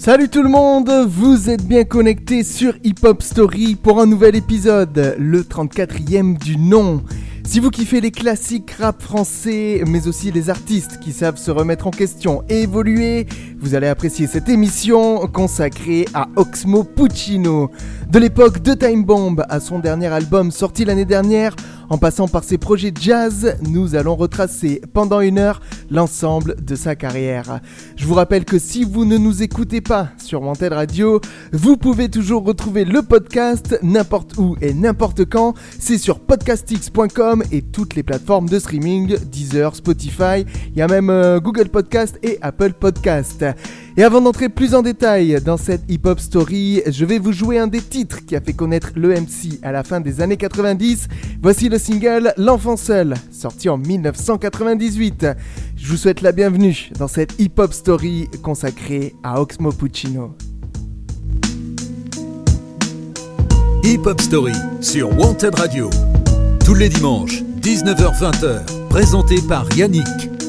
Salut tout le monde, vous êtes bien connectés sur Hip Hop Story pour un nouvel épisode, le 34e du nom. Si vous kiffez les classiques rap français, mais aussi les artistes qui savent se remettre en question et évoluer, vous allez apprécier cette émission consacrée à Oxmo Puccino. De l'époque de Time Bomb à son dernier album sorti l'année dernière, en passant par ses projets jazz, nous allons retracer pendant une heure l'ensemble de sa carrière. Je vous rappelle que si vous ne nous écoutez pas sur Wanted Radio, vous pouvez toujours retrouver le podcast n'importe où et n'importe quand. C'est sur podcastx.com et toutes les plateformes de streaming, Deezer, Spotify, il y a même euh, Google Podcast et Apple Podcast. Et avant d'entrer plus en détail dans cette hip-hop story, je vais vous jouer un des titres qui a fait connaître l'EMC à la fin des années 90. Voici le single L'enfant seul, sorti en 1998. Je vous souhaite la bienvenue dans cette hip-hop story consacrée à Oxmo Puccino. Hip Hop Story sur Wanted Radio. Tous les dimanches, 19h-20h, présenté par Yannick.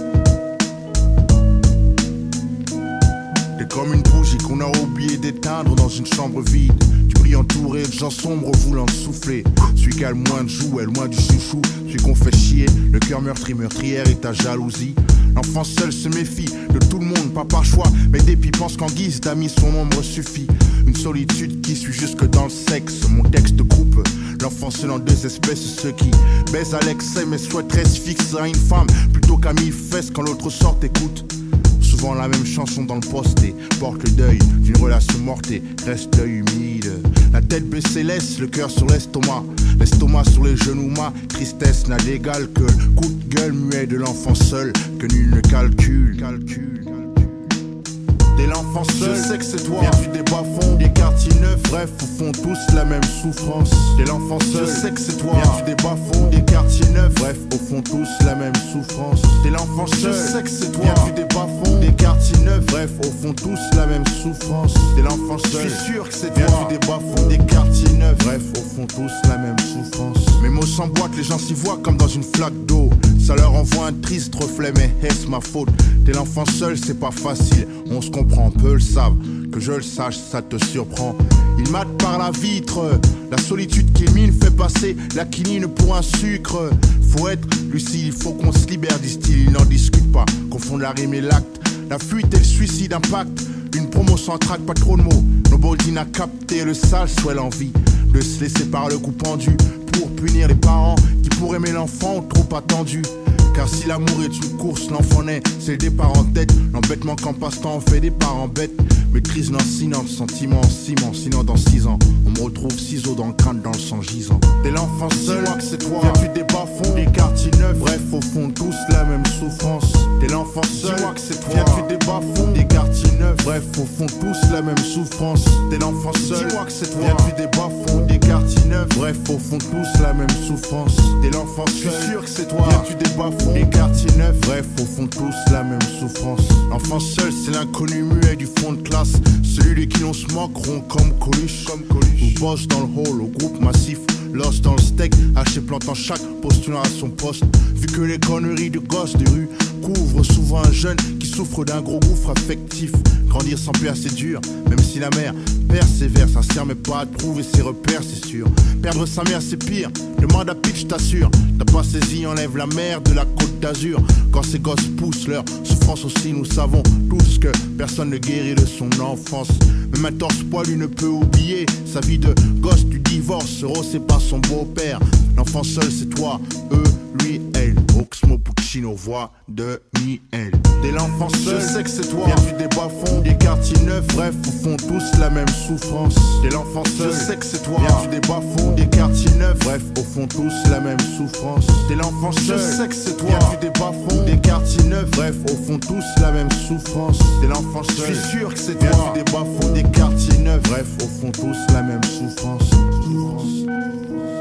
Comme une bougie qu'on a oublié d'éteindre dans une chambre vide. Tu pries entouré de gens sombres voulant souffler. Celui qui a le moins de jouets, loin du chouchou, celui qu'on fait chier. Le cœur meurtri, meurtrière et ta jalousie. L'enfant seul se méfie de tout le monde, pas par choix, mais dépit pense qu'en guise d'amis son ombre suffit. Une solitude qui suit jusque dans le sexe. Mon texte coupe l'enfant seul en deux espèces, ceux qui baisent à l'excès mais souhaiteraient se fixer à une femme plutôt qu'à mille fesses quand l'autre sort écoute souvent la même chanson dans le poste et porte le deuil d'une relation morte et reste l'œil humide. La tête baissée laisse le cœur sur l'estomac, l'estomac sur les genoux, ma tristesse n'a d'égal que le coup de gueule muet de l'enfant seul que nul ne calcule. calcule. T'es l'enfant seul, je sais que c'est toi. Viens du des bas-fonds, des quartiers neufs. Bref, au fond, tous la même souffrance. T'es l'enfant seul, je sais que c'est toi. Viens du des bas-fonds, des quartiers neufs. Bref, au fond, tous la même souffrance. T'es l'enfant seul, je sais que c'est toi. Viens du des bas-fonds, des quartiers neufs. Bref, au fond, tous la même souffrance. T'es l'enfant seul, je suis sûr que c'est toi. Des bas-fonds, des quartiers neufs. Bref, au fond, tous la même souffrance. Mes mots s'emboîtent, les gens s'y voient comme dans une flaque d'eau. Ça leur envoie un triste reflet, mais est-ce ma faute? T'es l'enfant seul, c'est pas facile. On se comprend, peu le savent. Que je le sache, ça te surprend. Il mate par la vitre. La solitude qui mine fait passer la quinine pour un sucre. Faut être lucide, il faut qu'on se libère, disent-ils. Ils n'en discutent pas. Confondent la rime et l'acte. La fuite et le suicide impact. Une promo sans traque, pas trop de mots. Nos n'a capté le sale soit l'envie de se laisser par le coup pendu pour punir les parents qui pour aimer l'enfant trop attendu. Car si l'amour est une course, l'enfant naît, c'est le départ en tête. L'embêtement qu'en passe-temps on fait des parents bêtes. Maîtrise lancinante, sentiment en ciment. Sinon, dans six ans, on me retrouve ciseaux dans le crâne, dans le sang gisant. Dès l'enfant seul, que c'est toi. Tu des bas-fonds, des quartiers neufs. Bref, au fond, tous la même souffrance. Dès l'enfant seul, que c'est toi. Viens tu des bas-fonds, des quartiers neufs. Bref, au fond, tous la même souffrance. Dès l'enfant seul, que c'est toi. Tu des bas-fonds, des quartiers neufs. Bref, au fond, tous la même souffrance. Dès l'enfant seul, sûr que c'est toi. Viens tu bas-fonds, des quartiers neufs. Bref, au fond, tous la même souffrance. L'enfant seul, c'est l'inconnu muet du fond de classe. Celui de qui on se moqueront comme Coluche, comme Coluche. Ou boss dans le hall au groupe massif. Lost dans le steak, haché plantant chaque postulant à son poste. Vu que les conneries de gosses de rue couvrent souvent un jeune qui souffre d'un gros gouffre affectif. Grandir sans père, c'est dur, même si la mère persévère, sert mais pas à trouver ses repères, c'est sûr. Perdre sa mère, c'est pire. Demande à Pitch, t'assure. T'as pas saisi, enlève la mer de la côte d'Azur. Quand ces gosses poussent leur souffrance aussi, nous savons tous que personne ne guérit de son enfance. Même un torse poilu ne peut oublier sa vie de gosse du divorce. Euro, c'est pas son beau-père. L'enfant seul, c'est toi, eux, lui, elle. Oxmo Puccino, voix de Miel. Dès l'enfant seul, je sais que c'est toi. Viens du des bas-fonds, des quartiers neufs. Bref, au fond, tous la même souffrance. Dès l'enfant seul, je sais que c'est toi. Viens du des bas-fonds, des quartiers neufs. Bref, au fond, tous la même souffrance. Dès l'enfant seul, je sais que c'est toi. Viens du des bas-fonds, des quartiers neufs. Bref, au fond, tous la même souffrance. Dès l'enfant seul, je suis sûr que c'est toi. Viens du des bas-fonds, des quartiers neufs. Bref, au fond, tous la même souffrance. souffrance.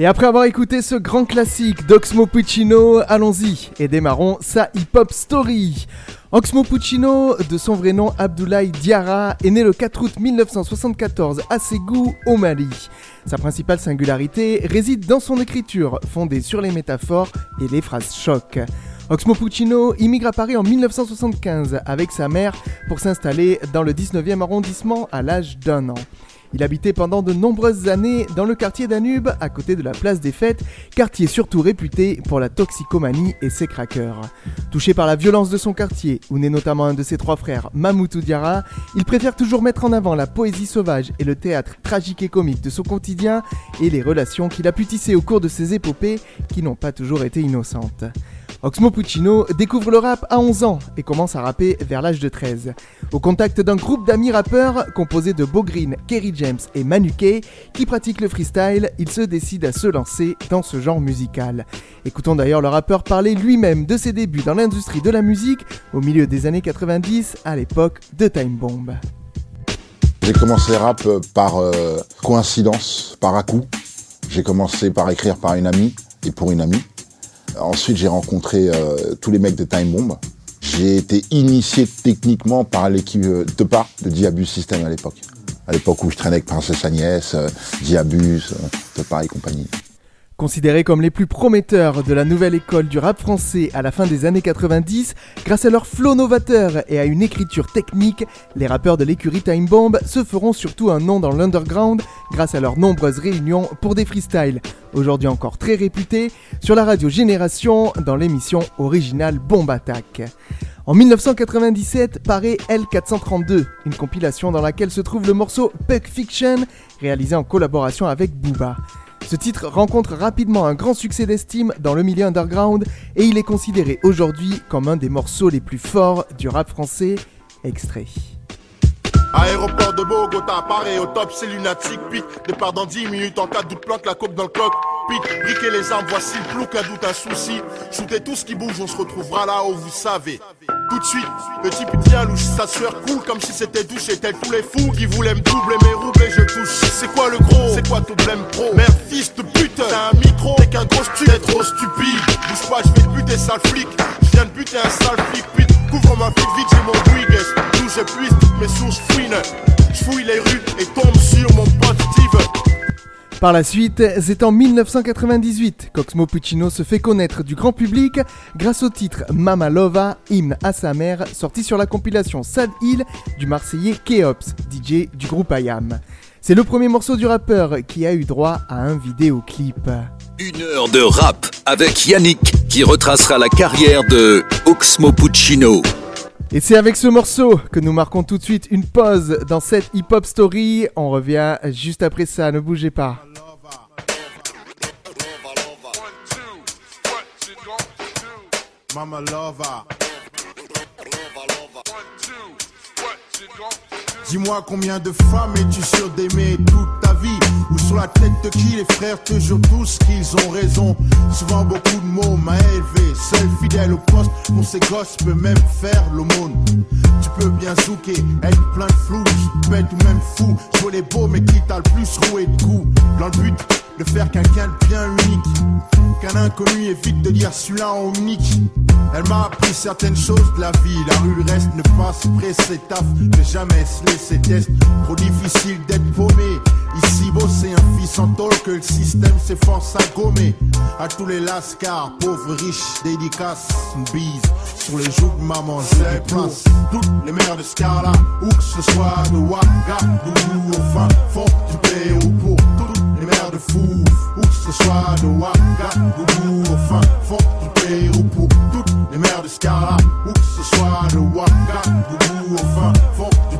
Et après avoir écouté ce grand classique d'Oxmo Puccino, allons-y et démarrons sa hip-hop story. Oxmo Puccino, de son vrai nom Abdoulaye Diarra, est né le 4 août 1974 à Ségou, au Mali. Sa principale singularité réside dans son écriture, fondée sur les métaphores et les phrases choc. Oxmo Puccino immigre à Paris en 1975 avec sa mère pour s'installer dans le 19e arrondissement à l'âge d'un an. Il habitait pendant de nombreuses années dans le quartier Danube, à côté de la place des Fêtes, quartier surtout réputé pour la toxicomanie et ses craqueurs. Touché par la violence de son quartier, où naît notamment un de ses trois frères, Mamoutou Diarra, il préfère toujours mettre en avant la poésie sauvage et le théâtre tragique et comique de son quotidien et les relations qu'il a pu tisser au cours de ses épopées qui n'ont pas toujours été innocentes. Oxmo Puccino découvre le rap à 11 ans et commence à rapper vers l'âge de 13. Au contact d'un groupe d'amis rappeurs composé de Bo Green, Kerry James et Manu Kay qui pratiquent le freestyle, il se décide à se lancer dans ce genre musical. Écoutons d'ailleurs le rappeur parler lui-même de ses débuts dans l'industrie de la musique au milieu des années 90 à l'époque de Time Bomb. J'ai commencé le rap par euh, coïncidence, par à coup. J'ai commencé par écrire par une amie et pour une amie. Ensuite, j'ai rencontré euh, tous les mecs de Time Bomb. J'ai été initié techniquement par l'équipe de Tepa de Diabus System à l'époque. À l'époque où je traînais avec Princesse Agnès, euh, Diabus, euh, Tepa et compagnie. Considérés comme les plus prometteurs de la nouvelle école du rap français à la fin des années 90, grâce à leur flow novateur et à une écriture technique, les rappeurs de l'écurie Time Bomb se feront surtout un nom dans l'underground grâce à leurs nombreuses réunions pour des freestyles, aujourd'hui encore très réputés, sur la radio Génération dans l'émission originale Bomb Attack. En 1997 paraît L432, une compilation dans laquelle se trouve le morceau Puck Fiction, réalisé en collaboration avec Booba. Ce titre rencontre rapidement un grand succès d'estime dans le milieu underground et il est considéré aujourd'hui comme un des morceaux les plus forts du rap français. Extrait. Aéroport de Bogota, Paris au top, c'est lunatique. Pique, départ dans 10 minutes en cas de doute, plante la coupe dans le coq. Pique, briquez les armes, voici le plouc, un doute, un souci. Shootez tout ce qui bouge, on se retrouvera là où vous savez. Tout de suite, le type tient louche, sa sueur coule comme si c'était douche. Et tel tous les fous qui voulaient me doubler mes roubles et je touche. C'est quoi le gros? C'est quoi tout blême pro? Merde, fils de pute, t'as un micro, t'es qu'un gros stu, t'es trop stupide. Bouge pas, je vais te buter, sale flic. Je viens de buter un sale flic, pute. Couvre ma vie vite, j'ai mon Brigues. D'où j'épuise toutes mes sources fouines. Je fouille les rues et tombe sur mon pote. Par la suite, c'est en 1998 qu'Oxmo Puccino se fait connaître du grand public grâce au titre Mama Lova, hymne à sa mère, sorti sur la compilation Sad Hill du Marseillais Keops, DJ du groupe IAM. C'est le premier morceau du rappeur qui a eu droit à un vidéoclip. Une heure de rap avec Yannick qui retracera la carrière de Oxmo Puccino. Et c'est avec ce morceau que nous marquons tout de suite une pause dans cette hip-hop story. On revient juste après ça, ne bougez pas. Dis-moi combien de femmes es-tu sûr d'aimer toute ta vie? Ou sur la tête de qui les frères te jurent tous qu'ils ont raison. Souvent beaucoup de mots m'a élevé Seul fidèle au poste pour ces gosses peut même faire l'aumône. Tu peux bien zouker, être plein de flou. Bête ou même fou, jouer les beaux mais qui t'a le plus roué de coups? Dans le but de faire quelqu'un de bien unique. Qu'un inconnu évite de dire celui-là en unique Elle m'a appris certaines choses de la vie. La rue reste ne pas se presser taf. Ne jamais se laisser test. Trop difficile d'être paumé Ici beau c'est un fils en tôle que le système s'efforce à gommer. À tous les lascars, pauvres, riches, dédicaces Une bise sur les joues de maman C'est pour toutes les mères de Scala Où que ce soit de Ouagadougou Au fin fond du Pérou Pour toutes les mères de fou Où que ce soit de Ouagadougou Au fin fond du Pérou Pour toutes les mères de Scala Où que ce soit de Ouagadougou Au fin fond du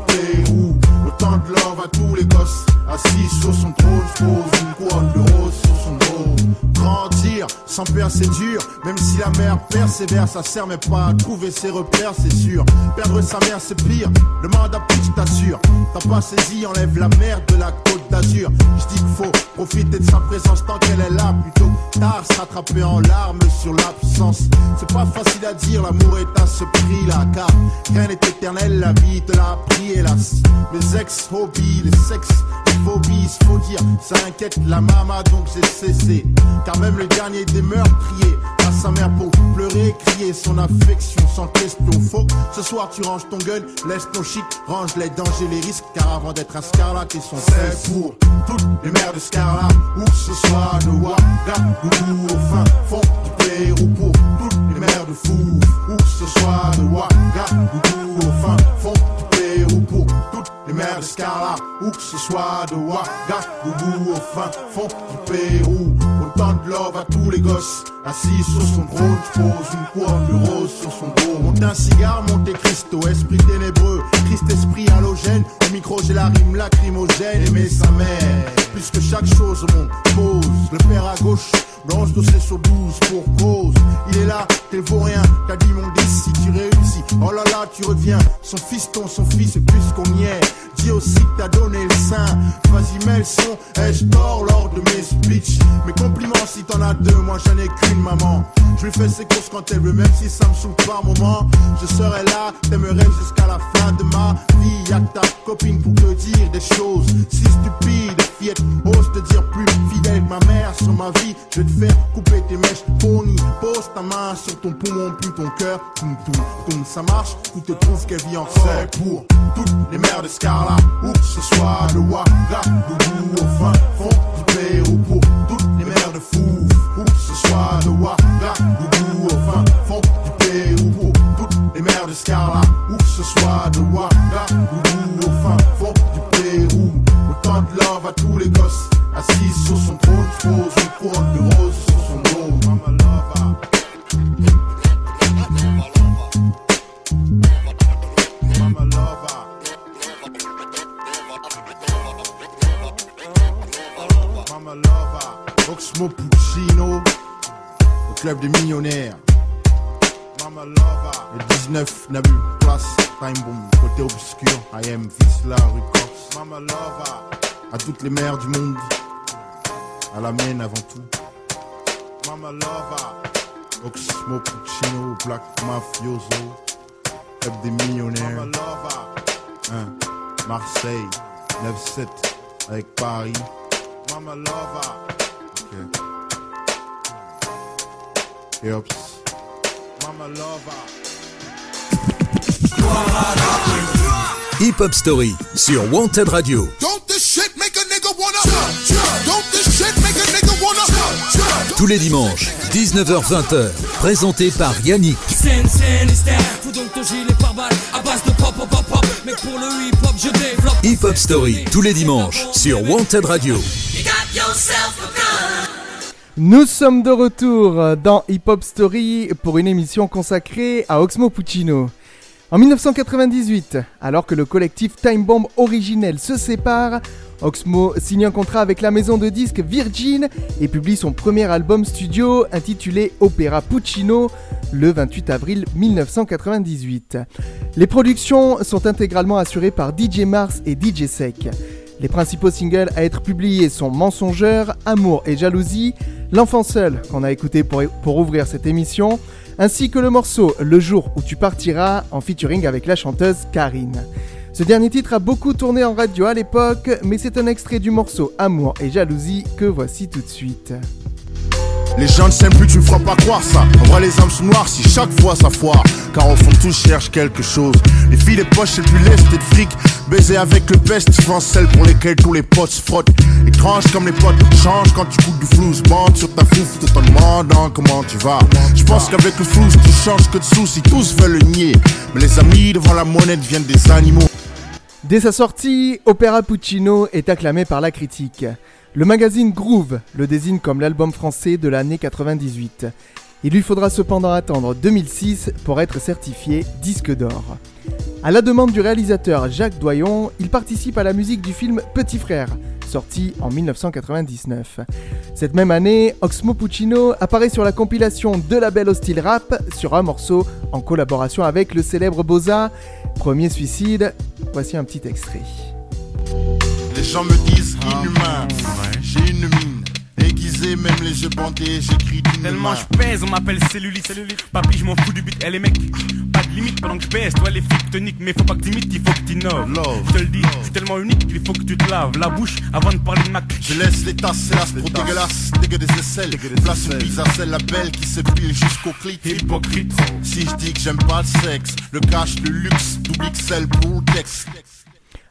à tous les gosses Assis sur son trône, pose une couronne de rose sur son dos Grandir, Sans père c'est dur, même si la mère persévère, ça sert mais pas à trouver ses repères, c'est sûr. Perdre sa mère c'est pire, le mandat je t'assure. T'as pas saisi, enlève la merde de la côte d'Azur. Je dis qu'il faut profiter de sa présence tant qu'elle est là, plutôt tard se rattraper en larmes sur l'absence. C'est pas facile à dire, l'amour est à ce prix là, car rien n'est éternel, la vie te l'a appris hélas. Mes ex-hobbies, les sexes, les phobies, faut dire, ça inquiète la mama donc j'ai cessé. Car même le dernier des meurtriers à sa mère pour pleurer, crier son affection sans question. Faut ce soir tu ranges ton gun, laisse ton shit, range les dangers, les risques. Car avant d'être un scarlat, ils sont faits pour toutes les mères de scarlat. Que ce soit de Ouagadougou au fin fond du Pérou pour toutes les mères de fou. Ou que ce soit de Ouagadougou au fin fond du Pour toutes les mères de scarlat. Ou que ce soit de Ouagadougou au fin fond du Pérou. Autant de love à tous les gosses. Assis sur son trône, pose une couronne de rose sur son dos. Monte un cigare, monte Christo, esprit ténébreux. Christ, esprit halogène. Au micro, j'ai la rime lacrymogène. Aimer sa mère, puisque chaque chose monde pose. Le père à gauche, blanche dossier sur 12 pour cause. Il est là, t'es vaut rien. T'as dit mon 10 si tu réussis. Oh là là, tu reviens. Son fiston, son fils, plus qu'on y est. Dis aussi que t'as donné le sein. Vas-y, mets le son. Ai-je tort lors de mes speeches? Mes compliments si t'en as deux, moi j'en ai qu'une maman. Je lui fais ses courses quand elle veut, même si ça me saoule par moment. Je serai là, t'aimerais jusqu'à la fin de ma vie. Y'a que ta copine pour te dire des choses si stupides. Fillette, ose te dire plus fidèle que ma mère sur ma vie. Je vais te faire couper tes mèches, pony. Pose ta main sur ton poumon, plus ton cœur. Toum, toum, toum, ça marche. Tout te trouve qu'elle vit encore. C'est pour toutes les mères de Scarla, où que ce soit le Ouagadougou au fin fond du Pérou pour toutes les mères de fou, où que ce soit le Ouagadougou au fin fond du Pérou pour toutes les mères de Scarla, sur son trône, pose une couronne de rose sur son dos. Oxmo Puccino, au club des millionnaires. Mama Lover, le 19 Nabu Place, Time Bomb, côté obscur, I am Visla Records. Mama Lover, à toutes les mères du monde, à la mienne avant tout. Mama Lover, Oxmo Puccino, Black Mafioso, club des millionnaires. Mama Lover, hein, Marseille, 9-7 avec Paris. Mama Lover. Ok. Et hops. Mama Lover. Hip Hop Story sur Wanted Radio. Don't this shit make a nigga wanna Tous les dimanches, 19h-20h, présenté par Yannick. Hip hop, Story, tous les dimanches, sur Wanted Radio. Nous sommes de retour dans Hip Hop Story pour une émission consacrée à Oxmo Puccino. En 1998, alors que le collectif Time Bomb originel se sépare, Oxmo signe un contrat avec la maison de disques Virgin et publie son premier album studio intitulé Opera Puccino le 28 avril 1998. Les productions sont intégralement assurées par DJ Mars et DJ Sec. Les principaux singles à être publiés sont Mensongeur, Amour et Jalousie, L'enfant seul qu'on a écouté pour, pour ouvrir cette émission, ainsi que le morceau Le jour où tu partiras en featuring avec la chanteuse Karine. Ce dernier titre a beaucoup tourné en radio à l'époque, mais c'est un extrait du morceau Amour et Jalousie que voici tout de suite. Les gens ne s'aiment plus, tu me feras pas croire ça. En vrai, les âmes sont noires si chaque fois ça foire. Car au fond, tous cherchent quelque chose. Les filles, les poches, c'est plus lest et de fric. Baiser avec le peste, souvent celles pour lesquelles tous les potes se frottent. Étrange comme les potes changent quand tu coupes du flou. Bande sur ta fouf tout en demandant comment tu vas. Je pense qu'avec le flou, tu changes que de soucis. Tous veulent le nier. Mais les amis devant la monnaie deviennent des animaux. Dès sa sortie, Opera Puccino est acclamé par la critique. Le magazine Groove le désigne comme l'album français de l'année 98. Il lui faudra cependant attendre 2006 pour être certifié disque d'or. À la demande du réalisateur Jacques Doyon, il participe à la musique du film Petit Frère, sorti en 1999. Cette même année, Oxmo Puccino apparaît sur la compilation de la belle hostile rap sur un morceau en collaboration avec le célèbre Boza. Premier suicide, voici un petit extrait. Les gens me disent inhumain. J'ai une mine aiguisée, même les yeux bandés, j'écris d'une Tellement je pèse, on m'appelle cellulite. Papi, je m'en fous du but, elle est mec. Pas de limite pendant que je pèse, toi les flics te niquent, mais faut pas que t'imites, il faut que t'innoves. Love. Je te le dis, je suis tellement unique qu'il faut que tu te laves la bouche avant de parler de ma. Je laisse les tasses, c'est trop dégueulasse, dégueu des aisselles. Place une bise à celle, la belle qui se pile jusqu'au clit. Hypocrite. Si je dis que j'aime pas le sexe, le cash, le luxe, double XL pour le texte.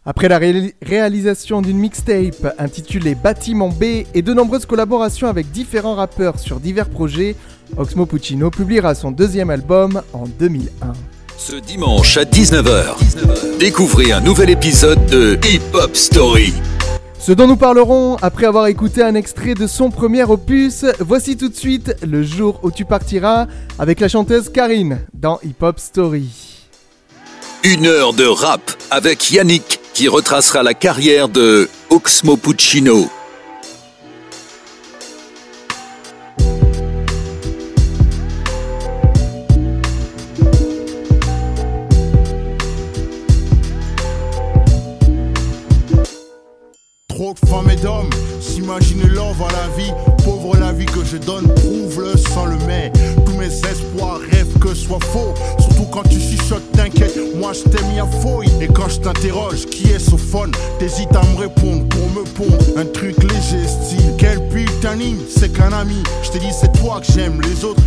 Après la ré- réalisation d'une mixtape intitulée Bâtiment B et de nombreuses collaborations avec différents rappeurs sur divers projets, Oxmo Puccino publiera son deuxième album en 2001. Ce dimanche à 19h, découvrez un nouvel épisode de Hip Hop Story. Ce dont nous parlerons après avoir écouté un extrait de son premier opus, voici tout de suite Le jour où tu partiras avec la chanteuse Karine dans Hip Hop Story. Une heure de rap avec Yannick qui retracera la carrière de Oxmo Puccino. De femmes et d'hommes s'imaginent love à la vie. Pauvre la vie que je donne, prouve-le sans le mais. Tous mes espoirs rêvent que soit faux. Surtout quand tu chuchotes, t'inquiète, moi je t'ai mis à fouille. Et quand je t'interroge, qui est ce phone? T'hésites à me répondre pour me pondre un truc léger, style. Quel putain c'est qu'un ami. Je t'ai dit, c'est toi que j'aime, les autres.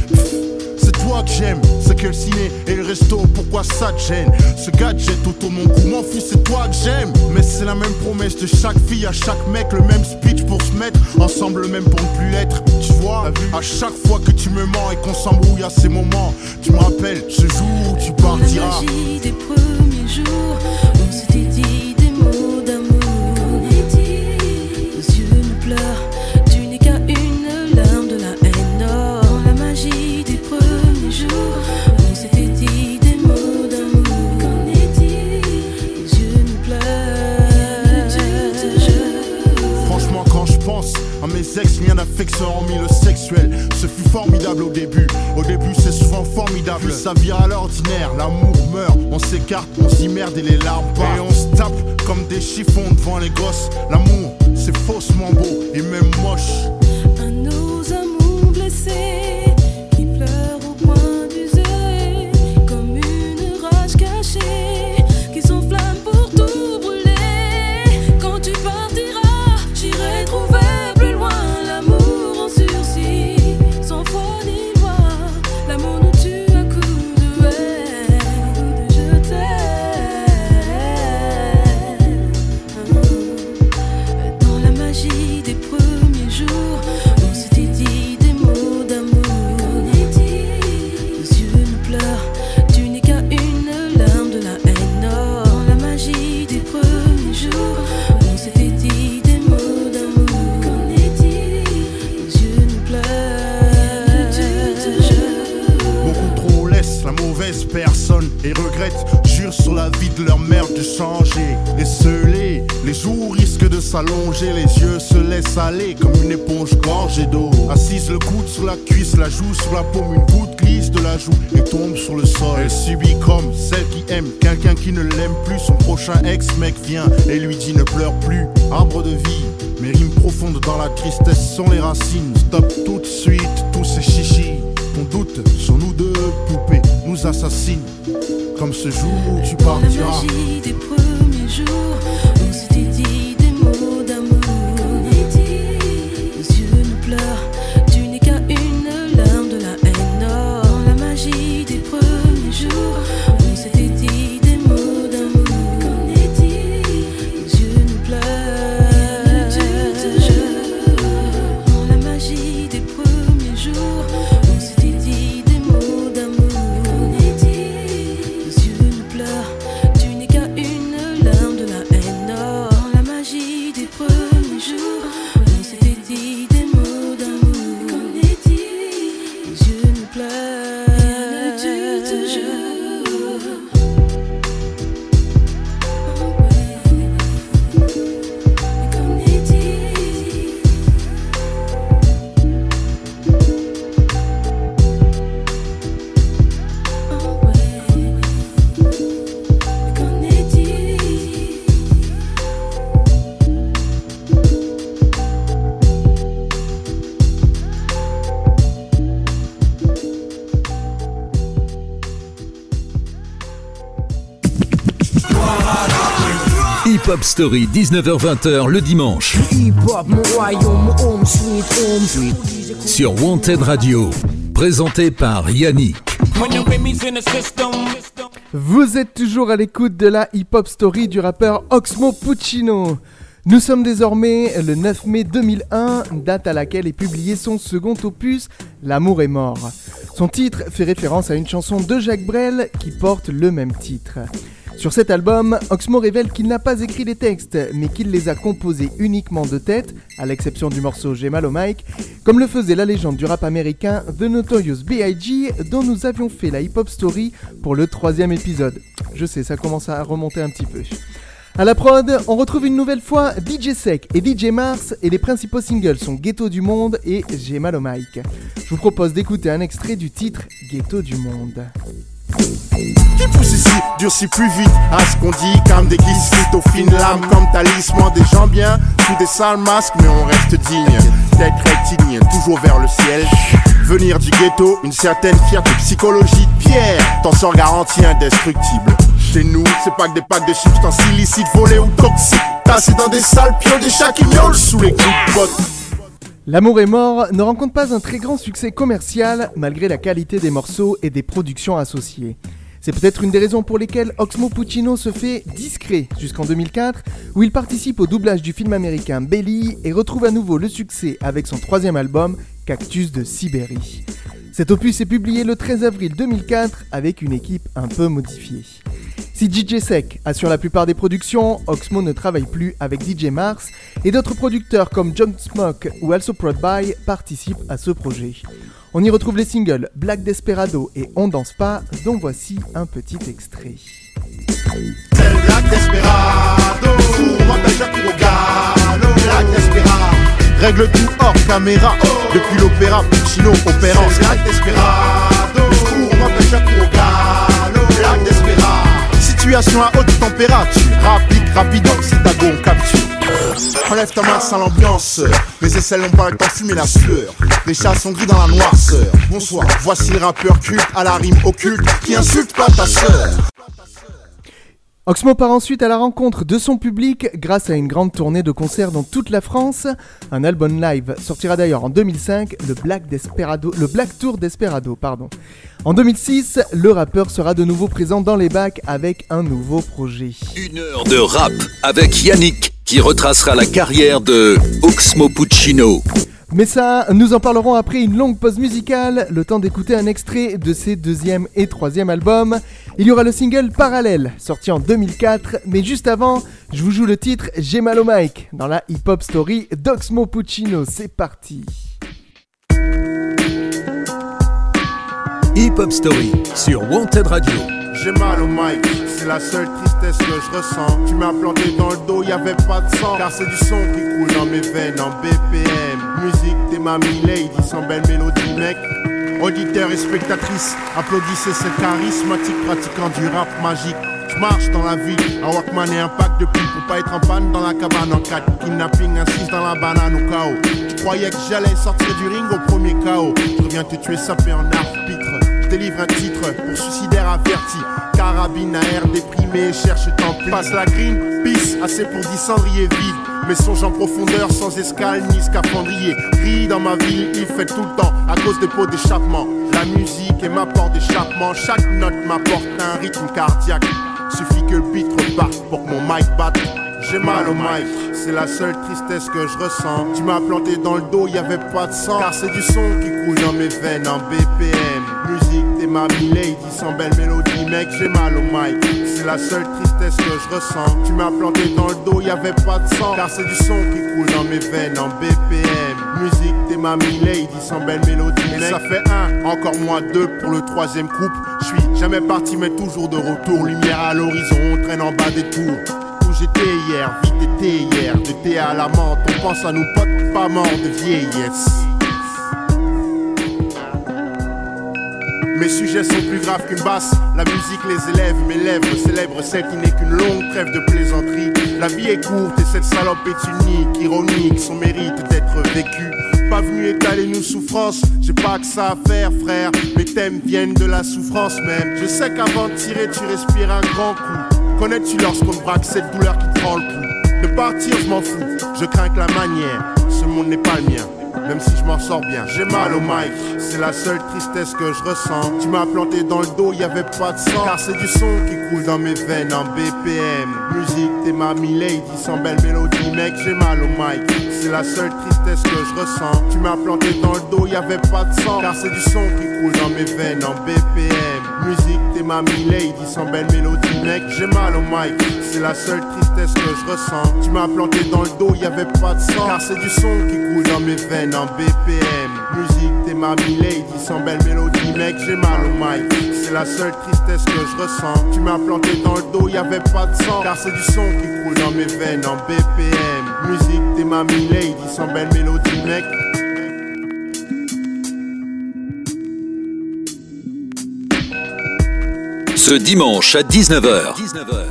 Toi que j'aime, c'est que le ciné et le resto, pourquoi ça te gêne? Ce gadget autour de mon cou, m'en fous, c'est toi que j'aime. Mais c'est la même promesse de chaque fille à chaque mec Le même speech pour se mettre ensemble, même pour ne plus l'être Tu vois, à chaque fois que tu me mens et qu'on s'embrouille à ces moments Tu me rappelles ce jour où tu partiras d'affection hormis le sexuel. Ce fut formidable au début. Au début, c'est souvent formidable. Puis ça vire à l'ordinaire. L'amour meurt, on s'écarte, on s'immerde et les larmes partent. Et on se tape comme des chiffons devant les gosses. L'amour, c'est faussement beau et même moche. Leur mère de changer. Et les, les jours risquent de s'allonger, les yeux se laissent aller comme une éponge gorgée d'eau. Assise le coude sur la cuisse, la joue sur la paume, une goutte glisse de la joue et tombe sur le sol. Elle subit comme celle qui aime quelqu'un qui ne l'aime plus. Son prochain ex-mec vient et lui dit ne pleure plus. Arbre de vie, mes rimes profondes dans la tristesse sont les racines. Stop tout de suite tous ces chichis. Ton doute sur nous deux poupées nous assassine. Comme ce jour où tu Dans la partiras. magie des premiers jours, Story, 19h-20h le dimanche. Sur Wanted Radio. Présenté par Yannick. Vous êtes toujours à l'écoute de la hip-hop story du rappeur Oxmo Puccino. Nous sommes désormais le 9 mai 2001, date à laquelle est publié son second opus, L'amour est mort. Son titre fait référence à une chanson de Jacques Brel qui porte le même titre. Sur cet album, Oxmo révèle qu'il n'a pas écrit les textes, mais qu'il les a composés uniquement de tête, à l'exception du morceau J'ai mal au mic, comme le faisait la légende du rap américain The Notorious B.I.G., dont nous avions fait la hip-hop story pour le troisième épisode. Je sais, ça commence à remonter un petit peu. À la prod, on retrouve une nouvelle fois DJ Sec et DJ Mars et les principaux singles sont Ghetto du Monde et J'ai mal au mic. Je vous propose d'écouter un extrait du titre Ghetto du Monde. Qui pousse ici, durcit plus vite. À ce qu'on dit Comme des glycides aux fines lames Comme talisman des gens bien Sous des sales masques mais on reste digne. Tête rectiligne, toujours vers le ciel. Venir du ghetto, une certaine fierté psychologie de pierre T'en sors garanti indestructible. Chez nous, c'est pas que des packs de substances illicites Volées ou toxiques. Tassés dans des sales pions, des chats qui miaulent Sous les coups de potes L'amour est mort ne rencontre pas un très grand succès commercial malgré la qualité des morceaux et des productions associées. C'est peut-être une des raisons pour lesquelles Oxmo Puccino se fait discret jusqu'en 2004, où il participe au doublage du film américain Belly et retrouve à nouveau le succès avec son troisième album, Cactus de Sibérie. Cet opus est publié le 13 avril 2004 avec une équipe un peu modifiée. Si DJ Sec assure la plupart des productions, Oxmo ne travaille plus avec DJ Mars et d'autres producteurs comme John Smoke ou Also Prod By participent à ce projet. On y retrouve les singles Black Desperado et On Danse Pas, dont voici un petit extrait. Règle tout hors caméra. Depuis l'opéra Puccino opérant Black Desperado. Déjà couru au galop. Black Desperado. Situation à haute température. Rapide, rapido, c'est ta go on capture. Enlève ta main sans l'ambiance. Mes aisselles n'ont pas le temps fumer la sueur. Les chats sont gris dans la noirceur. Bonsoir, voici le rappeur culte à la rime occulte Qui insulte pas ta sœur Oxmo part ensuite à la rencontre de son public grâce à une grande tournée de concerts dans toute la France. Un album live sortira d'ailleurs en 2005, le Black, Tour Desperado. En 2006, le rappeur sera de nouveau présent dans les bacs avec un nouveau projet. Une heure de rap avec Yannick qui retracera la carrière de Oxmo Puccino. Mais ça, nous en parlerons après une longue pause musicale, le temps d'écouter un extrait de ses deuxième et troisième albums. Il y aura le single Parallèle, sorti en 2004, mais juste avant, je vous joue le titre J'ai mal au mic dans la hip-hop story d'Oxmo Puccino. C'est parti. Hip Hop Story sur Wanted Radio. J'ai mal au mic, c'est la seule tristesse que je ressens. Tu m'as planté dans le dos, y avait pas de sang. Car c'est du son qui coule dans mes veines en BPM. Musique des mamies lady, sans belle mélodie, mec. Auditeurs et spectatrices, applaudissez ce charismatique pratiquant du rap magique. Je marche dans la ville, un Walkman et un pack de pile pour pas être en panne dans la cabane en 4 Kidnapping, assise dans la banane au chaos. Tu croyais que j'allais sortir du ring au premier chaos. Je reviens te tuer sapé en arbitre. Délivre un titre pour suicidaire averti. Carabine à air déprimé, cherche temple. Passe la green, peace, assez pour 10 cendriers vides. Mes songes en profondeur, sans escale ni scaphandrier. Ris dans ma ville, il fait tout le temps à cause des pots d'échappement. La musique est ma porte d'échappement. Chaque note m'apporte un rythme cardiaque. Suffit que le beat reparte pour que mon mic batte. J'ai mal au mic, c'est la seule tristesse que je ressens. Tu m'as planté dans le dos, y avait pas de sang. Car c'est du son qui coule dans mes veines en BPM. Musique des mamies lady, sans belle mélodie, mec, j'ai mal au mic. C'est la seule tristesse que je ressens. Tu m'as planté dans le dos, y avait pas de sang. Car c'est du son qui coule dans mes veines en BPM. Musique des mamies lady, sans belle mélodie, mec. Ça fait un, encore moins deux pour le troisième couple. Je suis jamais parti, mais toujours de retour. Lumière à l'horizon, on traîne en bas des tours où j'étais hier, vite été hier, de thé à la menthe, on pense à nos potes pas morts de vieillesse. Mes sujets sont plus graves qu'une basse, la musique les élève, mes lèvres célèbrent celle qui n'est qu'une longue trêve de plaisanterie. La vie est courte et cette salope est unique, ironique, son mérite d'être vécu. Pas venu étaler nos souffrances, j'ai pas que ça à faire frère, mes thèmes viennent de la souffrance même. Je sais qu'avant de tirer tu respires un grand coup. Connais-tu lorsqu'on braque cette douleur qui prend le pouls De partir, je m'en fous, je crains que la manière. Ce monde n'est pas le mien. Même si je m'en sors bien, j'ai mal au mic, c'est la seule tristesse que je ressens. Tu m'as planté dans le dos, y avait pas de sang. Car c'est du son qui coule dans mes veines en BPM. Musique, t'es ma lady sans belle mélodie, mec, j'ai mal au mic. C'est la seule tristesse que je ressens. Tu m'as planté dans le dos, y avait pas de sang. Car c'est du son qui coule dans mes veines en BPM. Musique, t'es ma lady sans belle mélodie, mec, j'ai mal au mic. C'est la seule tristesse que je ressens. Tu m'as planté dans le dos, y avait pas de sang. Car c'est du son qui coule dans mes veines en BPM. Musique, t'es ma lady sans belle mélodie, mec, j'ai mal au mic. C'est la seule tristesse que je ressens. Tu m'as planté dans le dos, y avait pas de sang. Car c'est du son qui coule dans mes veines en BPM. Musique, t'es ma lady sans belle mélodie, mec. Ce dimanche à 19h,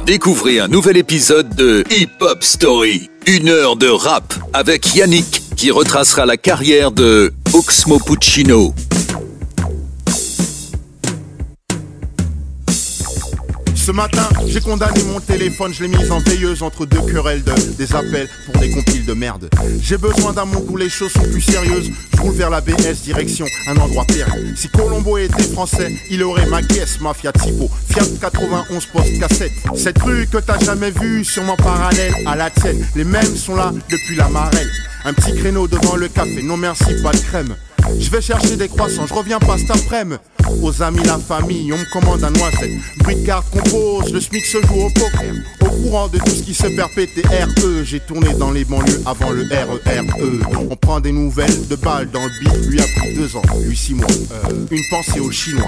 découvrez un nouvel épisode de Hip Hop Story. Une heure de rap avec Yannick qui retracera la carrière de Oxmo Puccino. Ce matin, j'ai condamné mon téléphone, je l'ai mis en veilleuse entre deux querelles de des appels pour des compiles de merde. J'ai besoin d'un monde où les choses sont plus sérieuses. Je roule vers la BS, direction un endroit perdu. Si Colombo était français, il aurait ma caisse, mafia typo, Fiat 91 post cassette. Cette rue que t'as jamais vue, sûrement parallèle à la tienne. Les mêmes sont là depuis la marelle. Un petit créneau devant le café, non merci, pas de crème. Je vais chercher des croissants, je reviens pas cet après-midi. Aux amis, la famille, on me commande un noisette. Bruit de carte compose, le SMIC se joue au poker. Au courant de tout ce qui se perpète RE, j'ai tourné dans les banlieues avant le RERE. On prend des nouvelles de balles dans le beat, lui a pris deux ans, lui six mois. Euh, une pensée aux Chinois.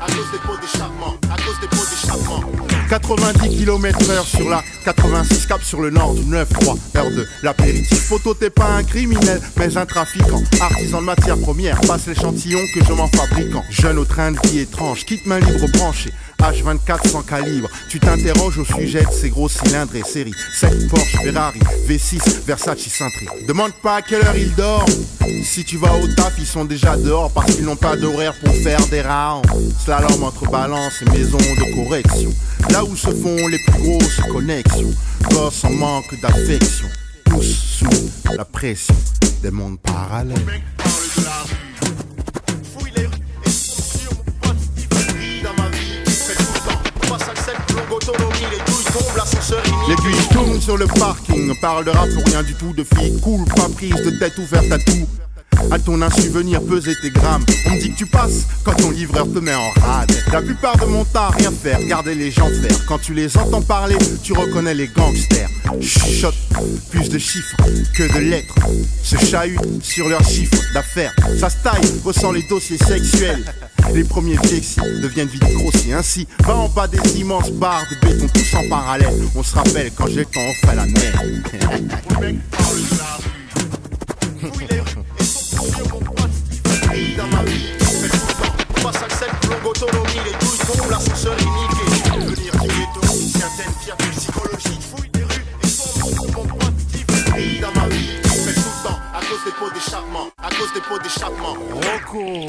à cause des pots d'échappement, cause des pots d'échappement. 90 km heure sur la 86 cap sur le nord du 9-3 heure de l'apéritif. Photo t'es pas un criminel mais un trafiquant. Artisan de matière première, passe l'échantillon que je m'en fabriquant Jeune au train de vie étrange, quitte main libre branchée. H24 sans calibre, tu t'interroges au sujet de ces gros cylindres et séries. 7 Porsche, Ferrari, V6, Versace, Cintré. Demande pas à quelle heure ils dorment. Si tu vas au taf, ils sont déjà dehors Parce qu'ils n'ont pas d'horaire pour faire des rounds. Slalom entre balance et maison de correction où se font les plus grosses connexions Gosse en manque d'affection Tous sous la pression des mondes parallèles les L'aiguille tourne sur le parking. On parle de rap pour rien du tout, de filles cool, pas prise de tête ouverte à tout. À ton insu venir peser tes grammes. On me dit que tu passes quand ton livreur te met en rade. La plupart de mon temps, rien faire, garder les gens faire. Quand tu les entends parler, tu reconnais les gangsters. Chuchote, plus de chiffres que de lettres. Se chahutent sur leurs chiffres d'affaires. Ça se taille, ressent les dossiers sexuels. Les premiers vieillis deviennent vite grossiers. Ainsi, va en bas des immenses barres de béton, tous en parallèle. On se rappelle quand j'ai le temps, on fait la mer. sur mon pote dans ma vie. Fais tout le temps. Passe à cette longue autonomie, les douilles tombent, est niqué. Venir du ghetto, certaines fiertés psychologiques. Fouille les rues et sur mon pote qui dans ma vie. Le temps à cause des pots d'échappement. À cause des pots d'échappement. Rocco.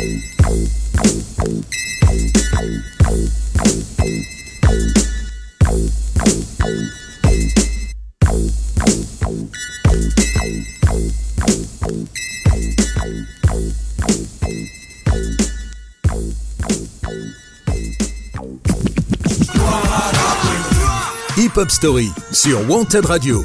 Hip Hop Story sur Wanted Radio.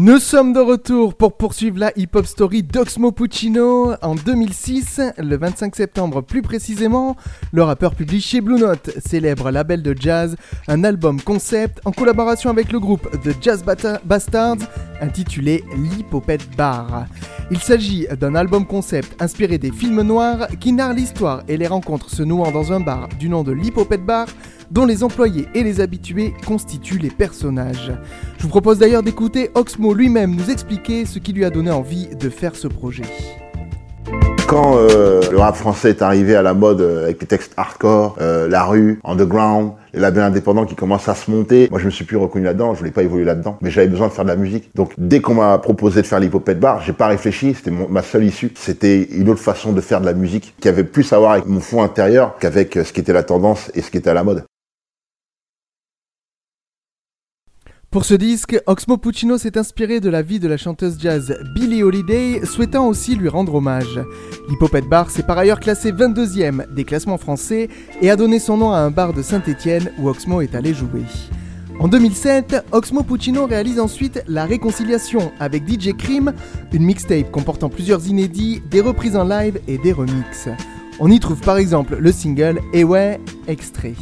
Nous sommes de retour pour poursuivre la hip-hop story d'Oxmo Puccino. En 2006, le 25 septembre plus précisément, le rappeur publie chez Blue Note, célèbre label de jazz, un album concept en collaboration avec le groupe The Jazz Bastards intitulé L'Hippopète Bar. Il s'agit d'un album concept inspiré des films noirs qui narrent l'histoire et les rencontres se nouant dans un bar du nom de l'Hippopète Bar dont les employés et les habitués constituent les personnages. Je vous propose d'ailleurs d'écouter Oxmo lui-même nous expliquer ce qui lui a donné envie de faire ce projet. Quand euh, le rap français est arrivé à la mode euh, avec les textes hardcore, euh, la rue, underground, les labels indépendants qui commencent à se monter, moi je me suis plus reconnu là-dedans, je voulais pas évoluer là-dedans, mais j'avais besoin de faire de la musique. Donc dès qu'on m'a proposé de faire l'hippopète bar, j'ai pas réfléchi, c'était ma seule issue. C'était une autre façon de faire de la musique qui avait plus à voir avec mon fond intérieur qu'avec ce qui était la tendance et ce qui était à la mode. Pour ce disque, Oxmo Puccino s'est inspiré de la vie de la chanteuse jazz Billie Holiday, souhaitant aussi lui rendre hommage. L'Hippopète Bar s'est par ailleurs classé 22e des classements français et a donné son nom à un bar de Saint-Étienne où Oxmo est allé jouer. En 2007, Oxmo Puccino réalise ensuite La Réconciliation avec DJ Cream, une mixtape comportant plusieurs inédits, des reprises en live et des remixes. On y trouve par exemple le single Et ouais, extrait.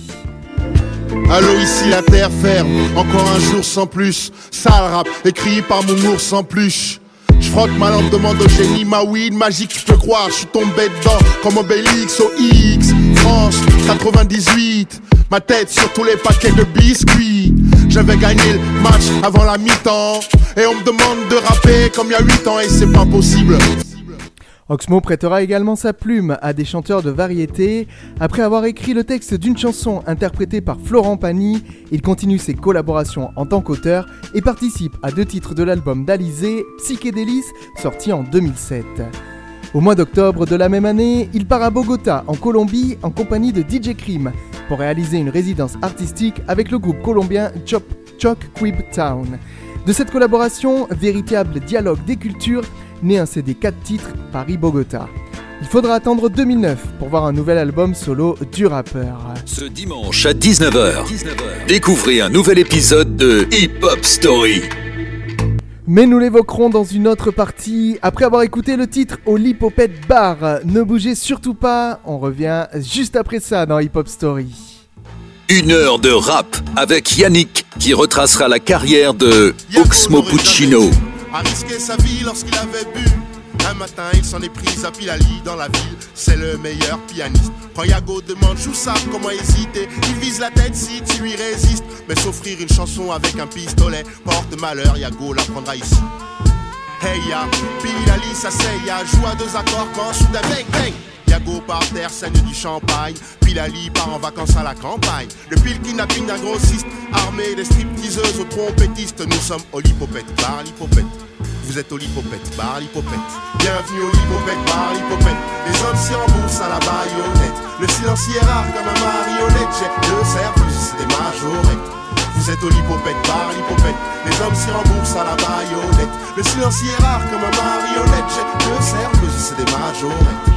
Allô, ici la terre ferme, encore un jour sans plus. Sale rap, écrit par mon ours sans pluche. Je frotte ma lampe, demande au génie, ma weed magique, tu peux croire, je suis tombé dedans, comme Obélix au X, France 98. Ma tête sur tous les paquets de biscuits. J'avais gagné le match avant la mi-temps. Et on me demande de rapper comme il y a 8 ans et c'est pas possible. Oxmo prêtera également sa plume à des chanteurs de variété. Après avoir écrit le texte d'une chanson interprétée par Florent Pagny, il continue ses collaborations en tant qu'auteur et participe à deux titres de l'album d'Alizé, Psychédélis, sorti en 2007. Au mois d'octobre de la même année, il part à Bogota, en Colombie, en compagnie de DJ Cream, pour réaliser une résidence artistique avec le groupe colombien Chop Choc Quib Town. De cette collaboration, véritable dialogue des cultures, naît un CD 4 titres Paris-Bogota. Il faudra attendre 2009 pour voir un nouvel album solo du rappeur. Ce dimanche à 19h, découvrez un nouvel épisode de Hip Hop Story. Mais nous l'évoquerons dans une autre partie. Après avoir écouté le titre au Lipopette Bar, ne bougez surtout pas, on revient juste après ça dans Hip Hop Story. Une heure de rap avec Yannick qui retracera la carrière de Oxmo Puccino. A risqué sa vie lorsqu'il avait bu. Un matin, il s'en est pris à Pilali dans la ville. C'est le meilleur pianiste. Quand Yago demande Choussa comment hésiter, il vise la tête si tu lui résistes. Mais s'offrir une chanson avec un pistolet porte malheur. Yago l'apprendra ici. Hey ya, Pilali s'asseya, joue à deux accords quand soudain bang bang. Yago par terre, scène du champagne. Pilali part en vacances à la campagne. Depuis le kidnapping d'un grossiste, armé des stripteaseuses aux trompettistes, nous sommes au bar Lipopette. Vous êtes au Lipopette, bar. Bienvenue au Lipopette, bar. Les hommes s'y remboursent à la baïonnette. Le silencieux est rare comme un marionnette. J'ai serveuse, c'est des majorettes. Vous êtes au Lipopette, bar. Les hommes s'y remboursent à la baïonnette. Le silencieux est rare comme un marionnette. J'ai serveuse, c'est des majorettes.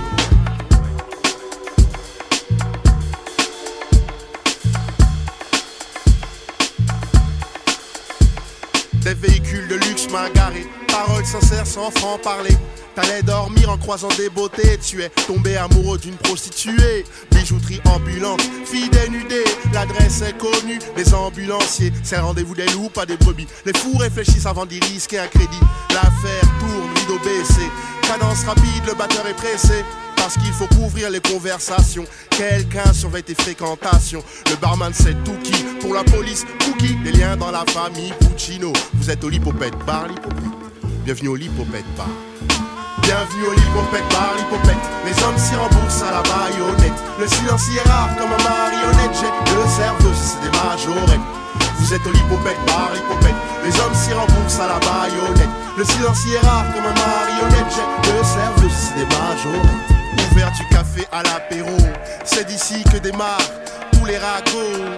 Paroles sincères sans franc-parler. T'allais dormir en croisant des beautés, tu es tombé amoureux d'une prostituée. Bijouterie ambulante, fille dénudée, l'adresse est connue. Les ambulanciers, c'est rendez-vous des loups, pas des brebis. Les fous réfléchissent avant d'y risquer un crédit. L'affaire tourne, rideau baissé, cadence rapide, le batteur est pressé. Parce qu'il faut couvrir les conversations. Quelqu'un surveille tes fréquentations. Le barman c'est tout qui. Pour la police, cookie. Des liens dans la famille, Puccino. Vous êtes au Lipopette Bar, Lipopette. Bienvenue au Lipopette Bar. Bienvenue au Lipopette Bar, Lipopette. Les hommes s'y remboursent à la baïonnette. Le silencieux est rare comme un marionnette. J'ai le cerveau, c'est des majorettes. Vous êtes au Lipopette Bar, Lipopette. Les hommes s'y remboursent à la baïonnette. Le silencieux est rare comme un marionnette. J'ai le cerveau, c'est des majorettes. Du café à l'apéro. C'est d'ici que démarrent tous les ragots.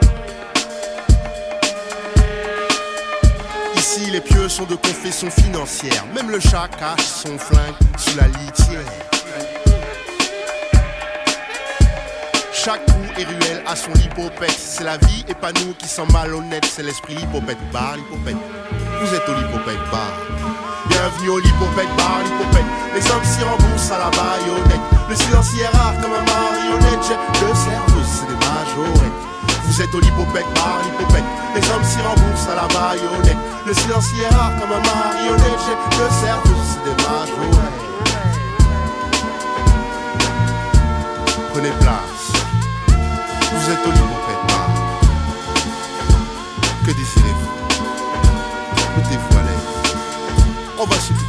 Ici, les pieux sont de confession financière. Même le chat cache son flingue sous la litière. Chaque trou est ruelle à son lipopette. C'est la vie et pas nous qui sommes malhonnêtes. C'est l'esprit lipopette bar, lipopette. Vous êtes au lipopette bar. Bienvenue au lipopette bar, lipopette. Les hommes s'y remboursent à la baïonnette. Le silencieux est rare comme un marionnette. J'ai le cerveau, c'est des majorettes. Vous êtes au lipopette bar, lipopette. Les hommes s'y remboursent à la baïonnette. Le silencieux est rare comme un marionnette. J'ai le cerveau, c'est des majorettes. Prenez place. Vous êtes au lipopette bar. Que désirez-vous? Mettez-vous à l'aise. On va s'occuper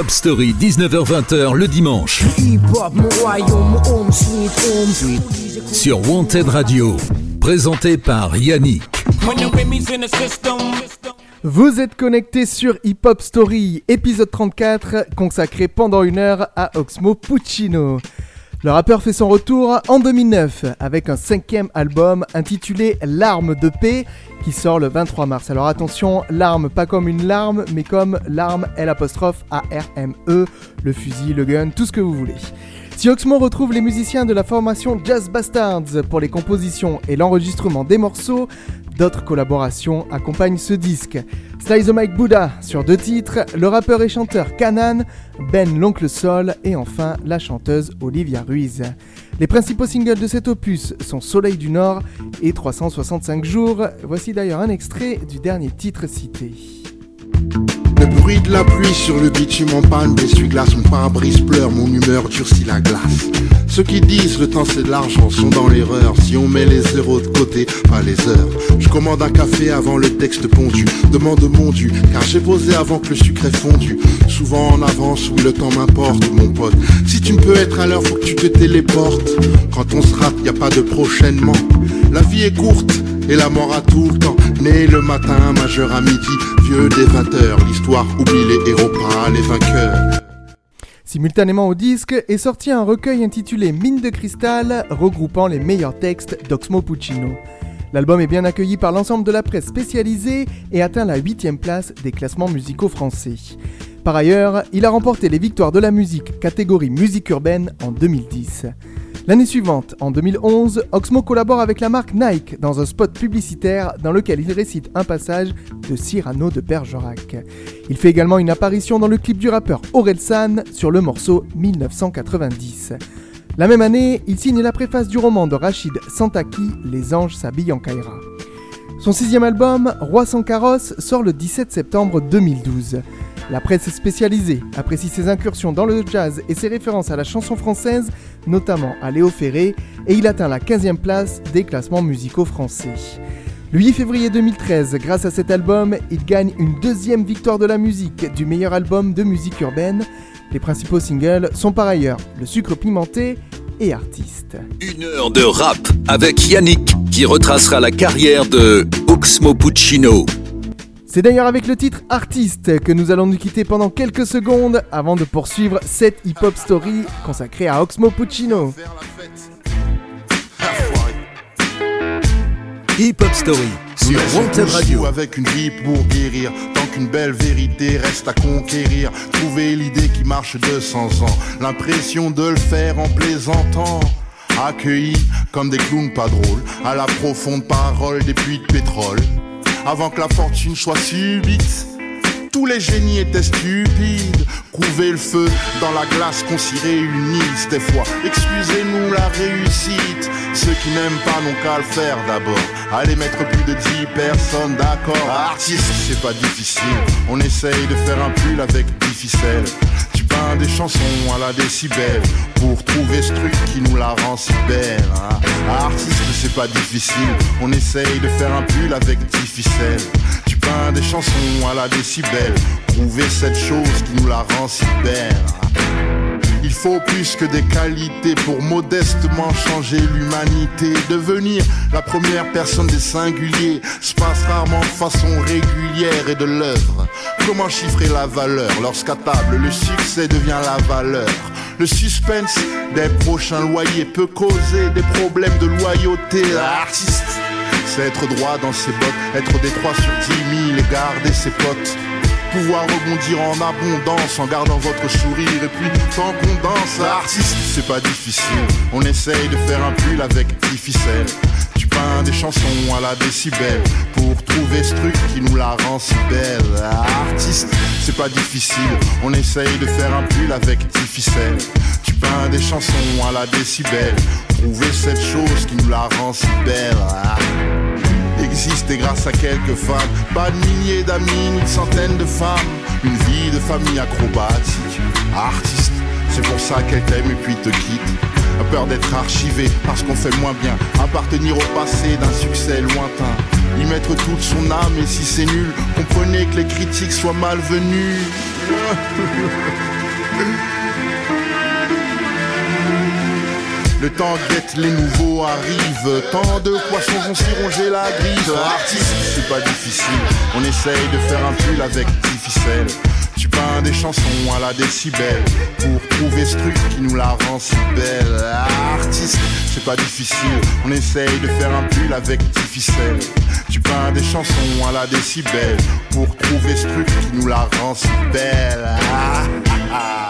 Hip Hop Story, 19h-20h le dimanche. Sur Wanted Radio. Présenté par Yannick. Vous êtes connecté sur Hip Hop Story, épisode 34, consacré pendant une heure à Oxmo Puccino. Le rappeur fait son retour en 2009 avec un cinquième album intitulé L'arme de paix qui sort le 23 mars. Alors attention, l'arme pas comme une larme mais comme l'arme L R M E, le fusil, le gun, tout ce que vous voulez. Si Oxmo retrouve les musiciens de la formation Jazz Bastards pour les compositions et l'enregistrement des morceaux, d'autres collaborations accompagnent ce disque. Slice the Mike Buddha sur deux titres, le rappeur et chanteur Kanan, Ben l'oncle Sol et enfin la chanteuse Olivia Ruiz. Les principaux singles de cet opus sont Soleil du Nord et 365 jours. Voici d'ailleurs un extrait du dernier titre cité. Le bruit de la pluie sur le bitume en panne d'essuie-glace, mon pare-brise pleure, mon humeur durcit la glace. Ceux qui disent le temps c'est de l'argent sont dans l'erreur. Si on met les zéros de côté, pas les heures. Je commande un café avant le texte pondu. Demande mon dû, car j'ai posé avant que le sucre ait fondu. Souvent en avance, oui le temps m'importe, mon pote. Si tu me peux être à l'heure, faut que tu te téléportes. Quand on se rate, y a pas de prochainement. La vie est courte et la mort a tout le temps. Né le matin, majeur à midi, vieux des 20 heures. L'histoire oublie les héros, pas les vainqueurs. Simultanément au disque est sorti un recueil intitulé Mine de cristal, regroupant les meilleurs textes d'Oxmo Puccino. L'album est bien accueilli par l'ensemble de la presse spécialisée et atteint la 8 place des classements musicaux français. Par ailleurs, il a remporté les victoires de la musique catégorie musique urbaine en 2010. L'année suivante, en 2011, Oxmo collabore avec la marque Nike dans un spot publicitaire dans lequel il récite un passage de Cyrano de Bergerac. Il fait également une apparition dans le clip du rappeur Orelsan sur le morceau 1990. La même année, il signe la préface du roman de Rachid Santaki, Les anges s'habillent en Kaira. Son sixième album, Roi sans carrosse, sort le 17 septembre 2012. La presse spécialisée apprécie ses incursions dans le jazz et ses références à la chanson française, notamment à Léo Ferré, et il atteint la 15e place des classements musicaux français. Le 8 février 2013, grâce à cet album, il gagne une deuxième victoire de la musique du meilleur album de musique urbaine. Les principaux singles sont par ailleurs Le sucre pimenté et Artiste. Une heure de rap avec Yannick qui retracera la carrière de Oxmo Puccino. C'est d'ailleurs avec le titre Artiste que nous allons nous quitter pendant quelques secondes avant de poursuivre cette hip-hop story consacrée à Oxmo Puccino. Faire la fête. Enfoiré. Hip Hop Story sur Wanted Radio. avec une vie pour guérir. Tant qu'une belle vérité reste à conquérir. Trouver l'idée qui marche 200 ans. L'impression de le faire en plaisantant. Accueillis comme des clowns pas drôles. À la profonde parole des puits de pétrole. Avant que la fortune soit subite. Tous les génies étaient stupides. Couver le feu dans la glace qu'on s'y réunisse des fois. Excusez-nous la réussite. Ceux qui n'aiment pas n'ont qu'à le faire d'abord. Allez mettre plus de 10 personnes d'accord. Artiste, c'est pas difficile. On essaye de faire un pull avec 10 ficelles. Tu peins des chansons à la décibel pour trouver ce truc qui nous la rend si belle. hein. Artiste, c'est pas difficile, on essaye de faire un pull avec dix ficelles. Tu peins des chansons à la décibel, trouver cette chose qui nous la rend si belle. hein. Il faut plus que des qualités pour modestement changer l'humanité. Devenir la première personne des singuliers se passe rarement de façon régulière et de l'œuvre. Comment chiffrer la valeur lorsqu'à table le succès devient la valeur? Le suspense des prochains loyers peut causer des problèmes de loyauté. L'artiste, c'est être droit dans ses bottes, être des 3 sur 10 000 et garder ses potes pouvoir rebondir en abondance en gardant votre sourire et puis tant qu'on danse artiste c'est pas difficile. On essaye de faire un pull avec 10 ficelles tu peins des chansons à la décibel pour trouver ce truc qui nous la rend si belle. Artiste c'est pas difficile. On essaye de faire un pull avec 10 ficelles tu peins des chansons à la décibel trouver cette chose qui nous la rend si belle Existe et grâce à quelques femmes. Pas de milliers d'amis, ni de centaines de femmes. Une vie de famille acrobatique. Artiste, c'est pour ça qu'elle t'aime et puis te quitte. A peur d'être archivé parce qu'on fait moins bien. Appartenir au passé d'un succès lointain. Y mettre toute son âme et si c'est nul, comprenez que les critiques soient malvenues. Le temps guette, les nouveaux arrivent. Tant de poissons vont s'y ronger la griffe. Artiste, c'est pas difficile. On essaye de faire un pull avec 10 ficelles. Tu peins des chansons à la décibel pour trouver ce truc qui nous la rend si belle. Artiste, c'est pas difficile. On essaye de faire un pull avec 10 ficelles. Tu peins des chansons à la décibel pour trouver ce truc qui nous la rend si belle. Ah, ah, ah.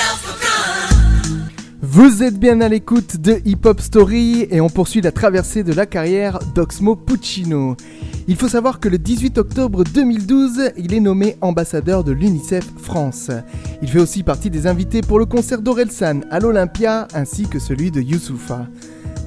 Vous êtes bien à l'écoute de Hip Hop Story et on poursuit la traversée de la carrière d'Oxmo Puccino. Il faut savoir que le 18 octobre 2012, il est nommé ambassadeur de l'UNICEF France. Il fait aussi partie des invités pour le concert d'Orelsan à l'Olympia ainsi que celui de Youssoufa.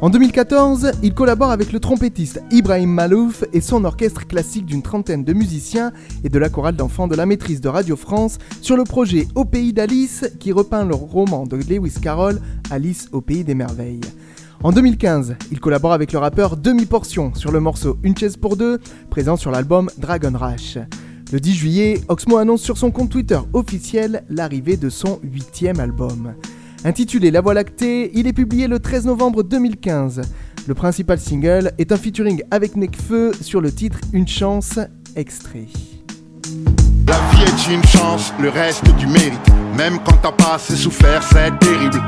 En 2014, il collabore avec le trompettiste Ibrahim Malouf et son orchestre classique d'une trentaine de musiciens et de la chorale d'enfants de la maîtrise de Radio France sur le projet Au pays d'Alice qui repeint le roman de Lewis Carroll Alice au pays des merveilles. En 2015, il collabore avec le rappeur Demi Portion sur le morceau Une chaise pour deux, présent sur l'album Dragon Rush. Le 10 juillet, Oxmo annonce sur son compte Twitter officiel l'arrivée de son huitième album. Intitulé La Voie lactée, il est publié le 13 novembre 2015. Le principal single est un featuring avec Nekfeu sur le titre Une chance, extrait. La vie est une chance, le reste du mérite. Même quand t'as pas assez souffert, c'est terrible.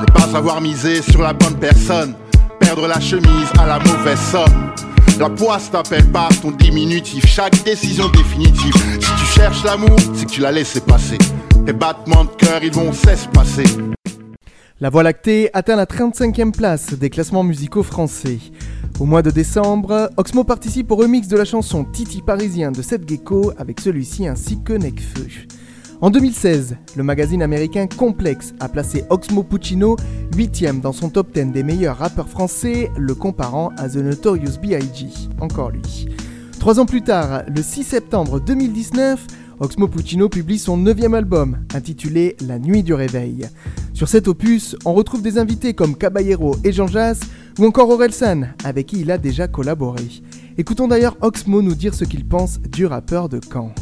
Ne pas avoir misé sur la bonne personne, perdre la chemise à la mauvaise somme. La poisse t'appelle par ton diminutif, chaque décision définitive. Si tu cherches l'amour, c'est que tu l'as laissé passer. Tes battements de cœur, ils vont s'espacer. La Voie lactée atteint la 35e place des classements musicaux français. Au mois de décembre, Oxmo participe au remix de la chanson Titi Parisien de Seth Gecko avec celui-ci ainsi que Nekfeu. En 2016, le magazine américain Complex a placé Oxmo Puccino 8ème dans son top 10 des meilleurs rappeurs français, le comparant à The Notorious B.I.G. Encore lui. Trois ans plus tard, le 6 septembre 2019, Oxmo Puccino publie son neuvième album, intitulé La Nuit du Réveil. Sur cet opus, on retrouve des invités comme Caballero et Jean Jass, ou encore Orelsan, avec qui il a déjà collaboré. Écoutons d'ailleurs Oxmo nous dire ce qu'il pense du rappeur de Caen.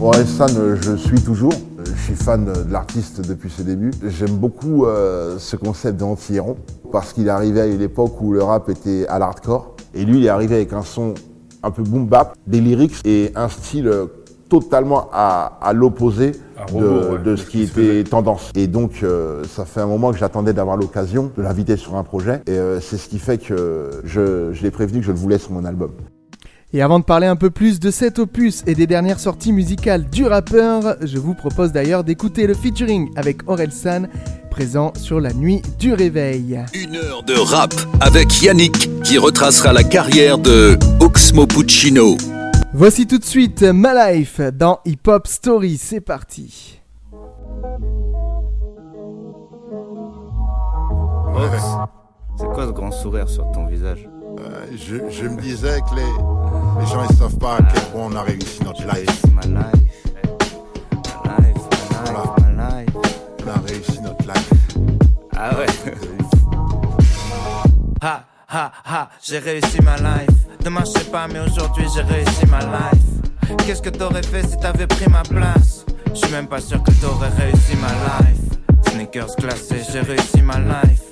Orelsan, euh, je suis toujours. Euh, Je suis fan de l'artiste depuis ses débuts. J'aime beaucoup euh, ce concept d'anti-héros parce qu'il est arrivé à une époque où le rap était à l'hardcore. Et lui, il est arrivé avec un son un peu boom bap, des lyrics et un style totalement à, à l'opposé de, ouais, ce qui était tendance. Et donc, euh, ça fait un moment que j'attendais d'avoir l'occasion de l'inviter sur un projet. Et euh, c'est ce qui fait que je, je l'ai prévenu que je le voulais sur mon album. Et avant de parler un peu plus de cet opus et des dernières sorties musicales du rappeur, je vous propose d'ailleurs d'écouter le featuring avec Orelsan, présent sur la nuit du réveil. Une heure de rap avec Yannick qui retracera la carrière de Oxmo Puccino. Voici tout de suite Ma Life dans Hip Hop Story, c'est parti. C'est quoi ce grand sourire sur ton visage? Euh, je, je me disais que les, les gens ils savent pas à quel point on a réussi notre life. Life. On a réussi notre life. Ah ouais. Ha ha ha, j'ai réussi ma life. Demain je sais pas, mais aujourd'hui j'ai réussi ma life. Qu'est-ce que t'aurais fait si t'avais pris ma place? Je suis même pas sûr que t'aurais réussi ma life. Sneakers glacés, j'ai réussi ma life.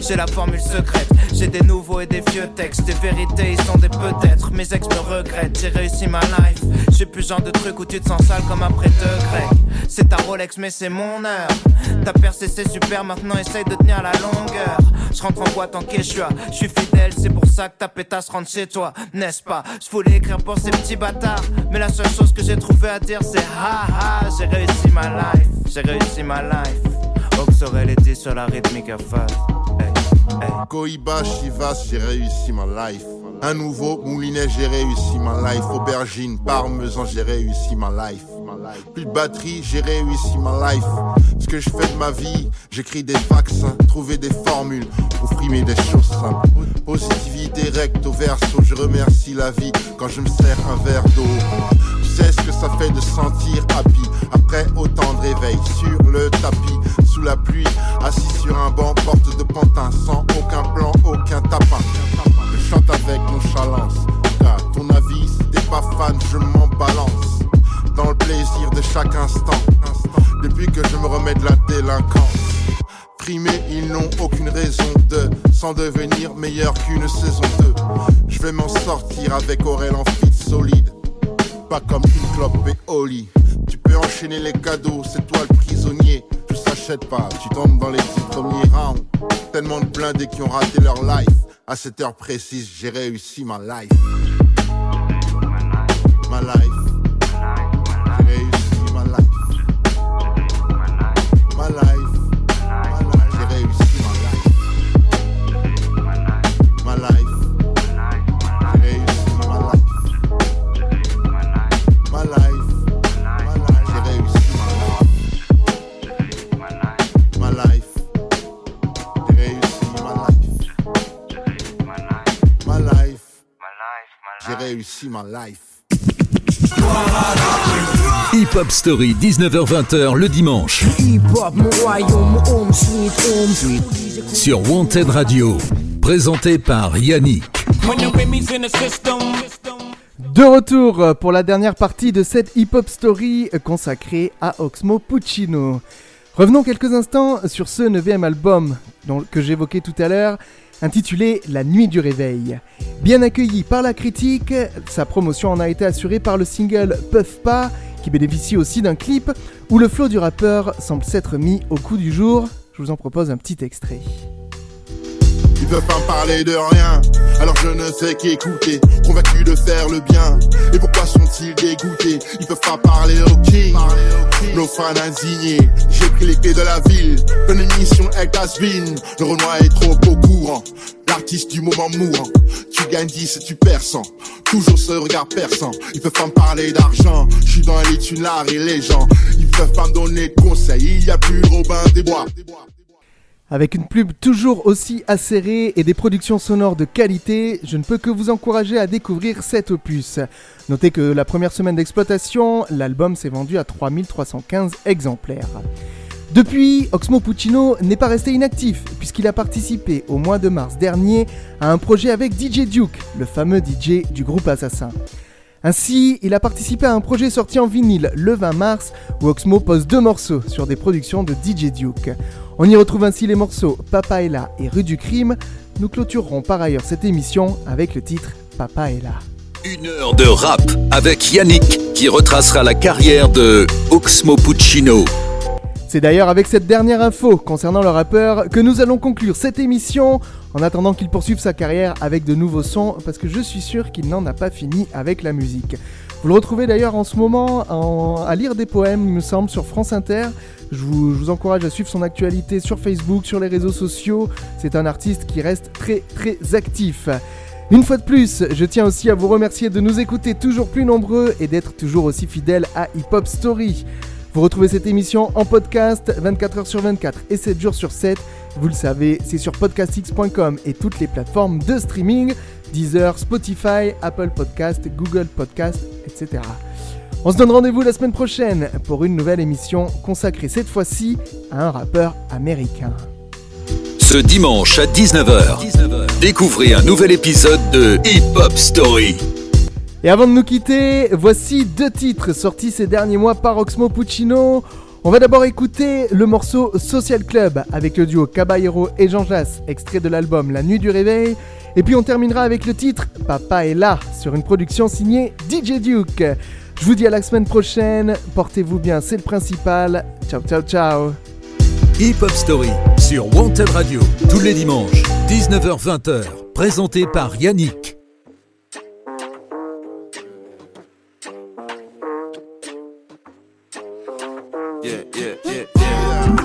J'ai la formule secrète, j'ai des nouveaux et des vieux textes, des vérités, ils sont des peut-être. Mes ex me regrettent, j'ai réussi ma life. J'ai plus genre de truc où tu te sens sale comme après deux grecs. C'est ta Rolex, mais c'est mon heure. Ta percé, c'est super, maintenant essaye de tenir la longueur. Je rentre en boîte en quechua, je suis fidèle, c'est pour ça que ta pétasse rentre chez toi, n'est-ce pas? Je voulais écrire pour ces petits bâtards, mais la seule chose que j'ai trouvé à dire c'est ha ha, j'ai réussi ma life, j'ai réussi ma life. Ox aurait l'été sur la rythmique à face. Hey, hey. Koiba, Chivas, j'ai réussi ma life. Un nouveau moulinet, j'ai réussi ma life. Aubergine, parmesan, j'ai réussi ma life. Plus de batterie, j'ai réussi ma life. Ce que je fais de ma vie, j'écris des vaccins, trouver des formules pour frimer des choses simples. Positivité recto verso, je remercie la vie quand je me sers un verre d'eau. Sais ce que ça fait de sentir happy après autant de réveil sur le tapis, sous la pluie, assis sur un banc, porte de pantin, sans aucun plan, aucun tapin. Je chante avec nonchalance, ton avis, t'es pas fan, je m'en balance. Dans le plaisir de chaque instant, depuis que je me remets de la délinquance. Primés, ils n'ont aucune raison de s'en devenir meilleur qu'une saison 2. Je vais m'en sortir avec Aurel en fit solide. Pas comme une clope et Oli. Tu peux enchaîner les cadeaux, c'est toi le prisonnier. Tout s'achète pas, tu tombes dans les dix premiers rounds. Tellement de blindés qui ont raté leur life. À cette heure précise, j'ai réussi ma life. Ma life. Life. Hip Hop Story, 19h-20h le dimanche. Sur Wanted Radio. Présenté par Yannick. De retour pour la dernière partie de cette hip-hop story consacrée à Oxmo Puccino. Revenons quelques instants sur ce 9 album dont- que j'évoquais tout à l'heure, intitulé La nuit du réveil. Bien accueilli par la critique, sa promotion en a été assurée par le single Puff Pas, qui bénéficie aussi d'un clip où le flow du rappeur semble s'être mis au coup du jour. Je vous en propose un petit extrait. Ils peuvent pas me parler de rien, alors je ne sais qu'écouter, convaincu de faire le bien. Et pourquoi sont-ils dégoûtés? Ils peuvent pas parler au king, nos fans indignés. J'ai pris les clés de la ville, une émission avec Asbin. Le Renoir est trop au courant, l'artiste du moment mourant. Tu gagnes 10 et tu perds 100, toujours ce regard perçant. Ils peuvent pas me parler d'argent, je suis dans les l'art et les gens. Ils peuvent pas me donner de conseils, il y a plus Robin des Bois. Avec une pub toujours aussi acérée et des productions sonores de qualité, je ne peux que vous encourager à découvrir cet opus. Notez que la première semaine d'exploitation, l'album s'est vendu à 3315 exemplaires. Depuis, Oxmo Puccino n'est pas resté inactif, puisqu'il a participé au mois de mars dernier à un projet avec DJ Duke, le fameux DJ du groupe Assassin. Ainsi, il a participé à un projet sorti en vinyle le 20 mars où Oxmo pose deux morceaux sur des productions de DJ Duke. On y retrouve ainsi les morceaux Papa est là et Rue du crime. Nous clôturerons par ailleurs cette émission avec le titre Papa est là. Une heure de rap avec Yannick qui retracera la carrière de Oxmo Puccino. C'est d'ailleurs avec cette dernière info concernant le rappeur que nous allons conclure cette émission en attendant qu'il poursuive sa carrière avec de nouveaux sons parce que je suis sûr qu'il n'en a pas fini avec la musique. Vous le retrouvez d'ailleurs en ce moment en- à lire des poèmes, il me semble, sur France Inter. Je vous, je vous encourage à suivre son actualité sur Facebook, sur les réseaux sociaux. C'est un artiste qui reste très très actif. Une fois de plus, je tiens aussi à vous remercier de nous écouter toujours plus nombreux et d'être toujours aussi fidèles à Hip Hop Story. Vous retrouvez cette émission en podcast 24h sur 24 et 7 jours sur 7. Vous le savez, c'est sur podcastx.com et toutes les plateformes de streaming, Deezer, Spotify, Apple Podcast, Google Podcast, etc. On se donne rendez-vous la semaine prochaine pour une nouvelle émission consacrée cette fois-ci à un rappeur américain. Ce dimanche à 19h, découvrez un nouvel épisode de Hip Hop Story. Et avant de nous quitter, voici deux titres sortis ces derniers mois par Oxmo Puccino. On va d'abord écouter le morceau Social Club avec le duo Caballero et Jean Jass, extrait de l'album La Nuit du Réveil. Et puis on terminera avec le titre Papa est là sur une production signée DJ Duke. Je vous dis à la semaine prochaine, portez-vous bien, c'est le principal. Ciao ciao ciao Hip Hop Story sur Wanted Radio tous les dimanches 19h-20h présenté par Yannick.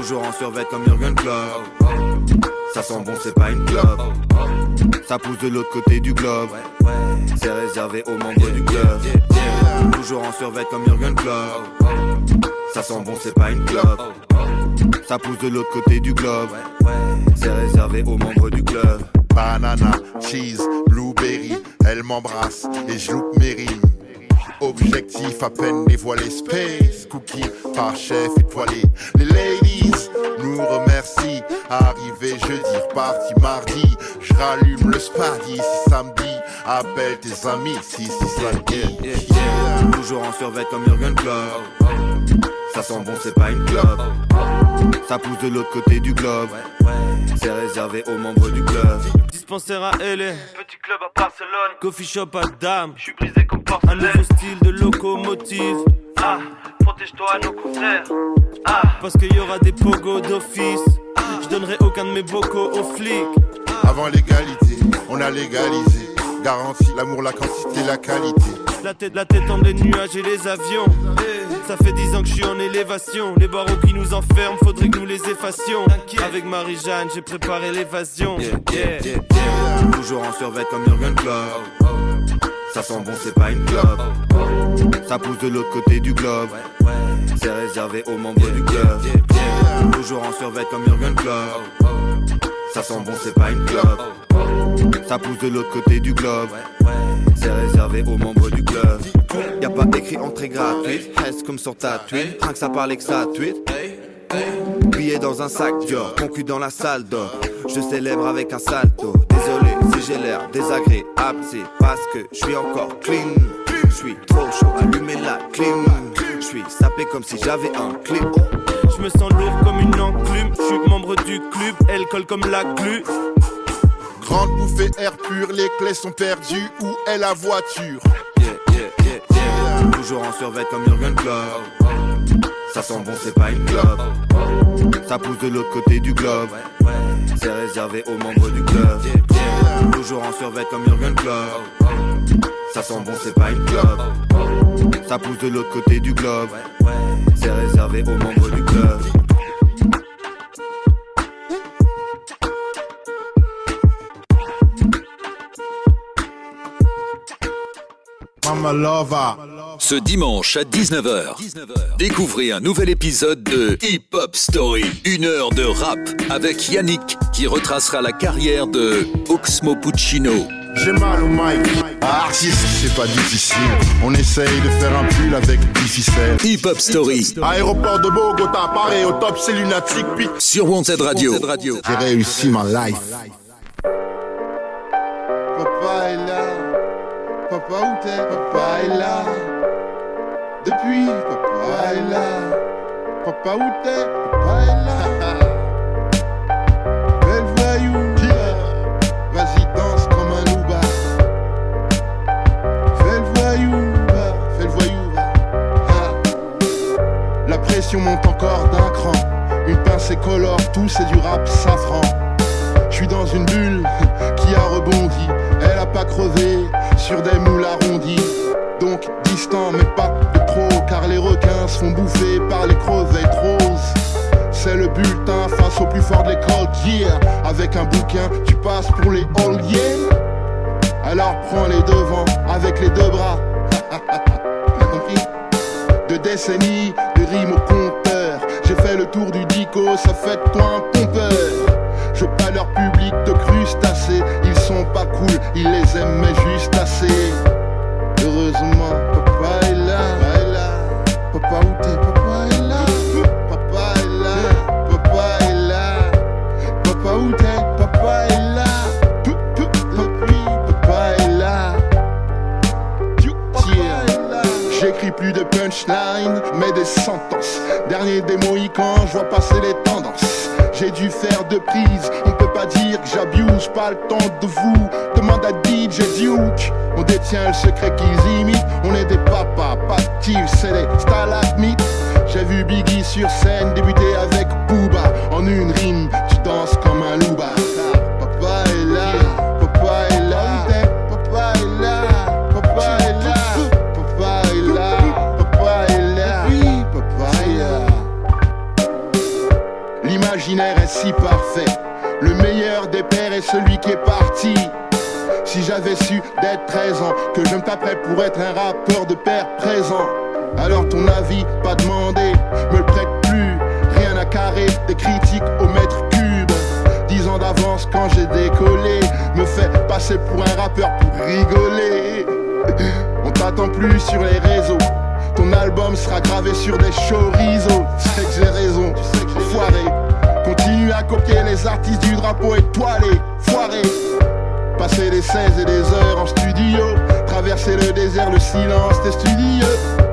Toujours en survêt comme Jurgen Klopp. Ça sent bon, c'est pas une clope. Ça pousse de l'autre côté du globe. C'est réservé aux membres du club. Toujours en survêt comme Jurgen Klopp. Ça sent bon, c'est pas une clope. Ça pousse de l'autre côté du globe. C'est réservé aux membres du club. Banana, cheese, blueberry, elle m'embrasse et je loupe mes rimes. Objectif à peine dévoilé, space, cookie par chef étoilé. Les ladies nous remercient. Arrivé jeudi, reparti mardi. Je rallume le spadi si samedi. Appelle tes amis si c'est samedi. Yeah, yeah. Toujours en survêt comme Jurgen Klopp. Ça sent bon, c'est pas une clope. Ça pousse de l'autre côté du globe. C'est réservé aux membres du club. Dispensaire à LA, petit club à Barcelone, coffee shop à Dame, je suis brisé comme porcelaine. Un nouveau style de locomotive. Ah, protège-toi à nos contraires. Ah, parce qu'il y aura des pogos d'office. Je donnerai aucun de mes bocaux aux flics. Avant l'égalité, on a légalisé. Garantie, l'amour, la quantité, la qualité. La tête, la tête entre les nuages et les avions. Ça fait dix ans que je suis en élévation. Les barreaux qui nous enferment, faudrait que nous les effacions. Avec Marie-Jeanne, j'ai préparé l'évasion. Toujours en survêt comme Jurgen Klopp. Ça sent bon, c'est pas une clope. Ça pousse de l'autre côté du globe. C'est réservé aux membres du club. Toujours en survêt comme Jurgen Klopp. Ça sent bon, c'est pas une clope. Ça pousse de l'autre côté du globe. C'est réservé aux membres du club. Y a pas écrit entrée gratuite. Reste comme sur ta tweet? Rien que ça parle que ça tweet. Billet dans un sac Dior, concu dans la salle d'or. Je célèbre avec un salto. Désolé si j'ai l'air désagréable, c'est parce que je suis encore clean. Je suis trop chaud, allumez la clim. Je suis sapé comme si j'avais un clip. Je me sens lourd comme une enclume. Je suis membre du club, elle colle comme la glu. Grande bouffée air pur, les clés sont perdues. Où est la voiture? Yeah, yeah, yeah, yeah. Toujours en survêt comme Jurgen Klopp. Ça sent bon, c'est pas une clope. Ça pousse de l'autre côté du globe. C'est réservé aux membres du club. Toujours en survêt comme Jurgen Klopp. Ça sent bon, c'est pas une clope. Ça pousse de l'autre côté du globe. C'est réservé aux membres du club. Ce dimanche à 19h, découvrez un nouvel épisode de Hip Hop Story. Une heure de rap avec Yannick qui retracera la carrière de Oxmo Puccino. J'ai mal au mic. Ah, artiste, c'est pas difficile. On essaye de faire un pull avec difficile. Hip Hop Story. Aéroport de Bogota, pareil au top, c'est lunatique. Puis sur Wanted Radio. J'ai réussi ma life. Papa est là. Papa où t'es? Papa est là. Depuis, papa est là. Papa où t'es? Papa est là. Pression monte encore d'un cran. Une pincée colore, tout c'est du rap safran. Je suis dans une bulle qui a rebondi. Elle a pas crevé sur des moules arrondis. Donc distant, mais pas trop, car les requins se font bouffer par les crevettes roses. C'est le bulletin face au plus fort de l'école, yeah. Avec un bouquin, tu passes pour les all. Alors prends les devants avec les deux bras. T'as compris De décennies, de rimes au compteur. J'ai fait le tour du dico, ça fait de toi un pompeur. Je pas leur public de crustacés. Ils sont pas cool, ils les aiment mais juste assez. Heureusement. Papa plus de punchline, mais des sentences. Dernier des Mohicans, je vois passer les tendances. J'ai dû faire deux prises, on peut pas dire que j'abuse, pas le temps de vous. Demande à DJ Duke, on détient le secret qu'ils imitent. On est des papas, pas de c'est des stalagmites. J'ai vu Biggie sur scène débuter avec Booba. En une rime, tu danses comme un louba. Est si parfait. Le meilleur des pères est celui qui est parti. Si j'avais su d'être 13 ans, que je me taperais pour être un rappeur de père présent. Alors ton avis, pas demandé, me le prête plus. Rien à carrer, des critiques au mètre cube. 10 ans d'avance quand j'ai décollé, me fait passer pour un rappeur pour rigoler. On t'attend plus sur les réseaux. Ton album sera gravé sur des chorizo. Tu sais que j'ai raison, tu sais que j'ai foiré. À copier les artistes du drapeau étoilé, foiré. Passer des 16 et des heures en studio. Traverser le désert, le silence des studieux.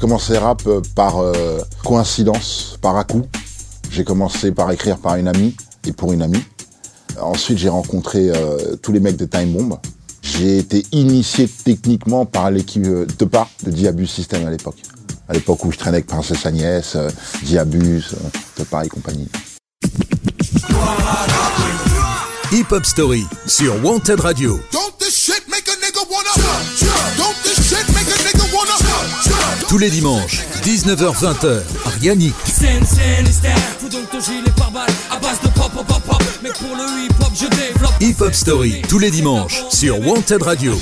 Commencé rap euh, par euh, coïncidence, par à coup. J'ai commencé par écrire par une amie et pour une amie. Ensuite, j'ai rencontré euh, tous les mecs de Time Bomb. J'ai été initié techniquement par l'équipe de pas de Diabus System à l'époque. À l'époque où je traînais avec Princesse Agnès, euh, Diabus, Tepa et compagnie. Hip Hop Story sur Wanted Radio. Tous les dimanches, 19h-20h, par Yannick. Scène, scène, hystère, fous donc ton gilet par balle à base de pop, pop, pop, pop. Mais pour le hip hop, je développe. Hip Hop Story, tous les dimanches, sur Wanted Radio.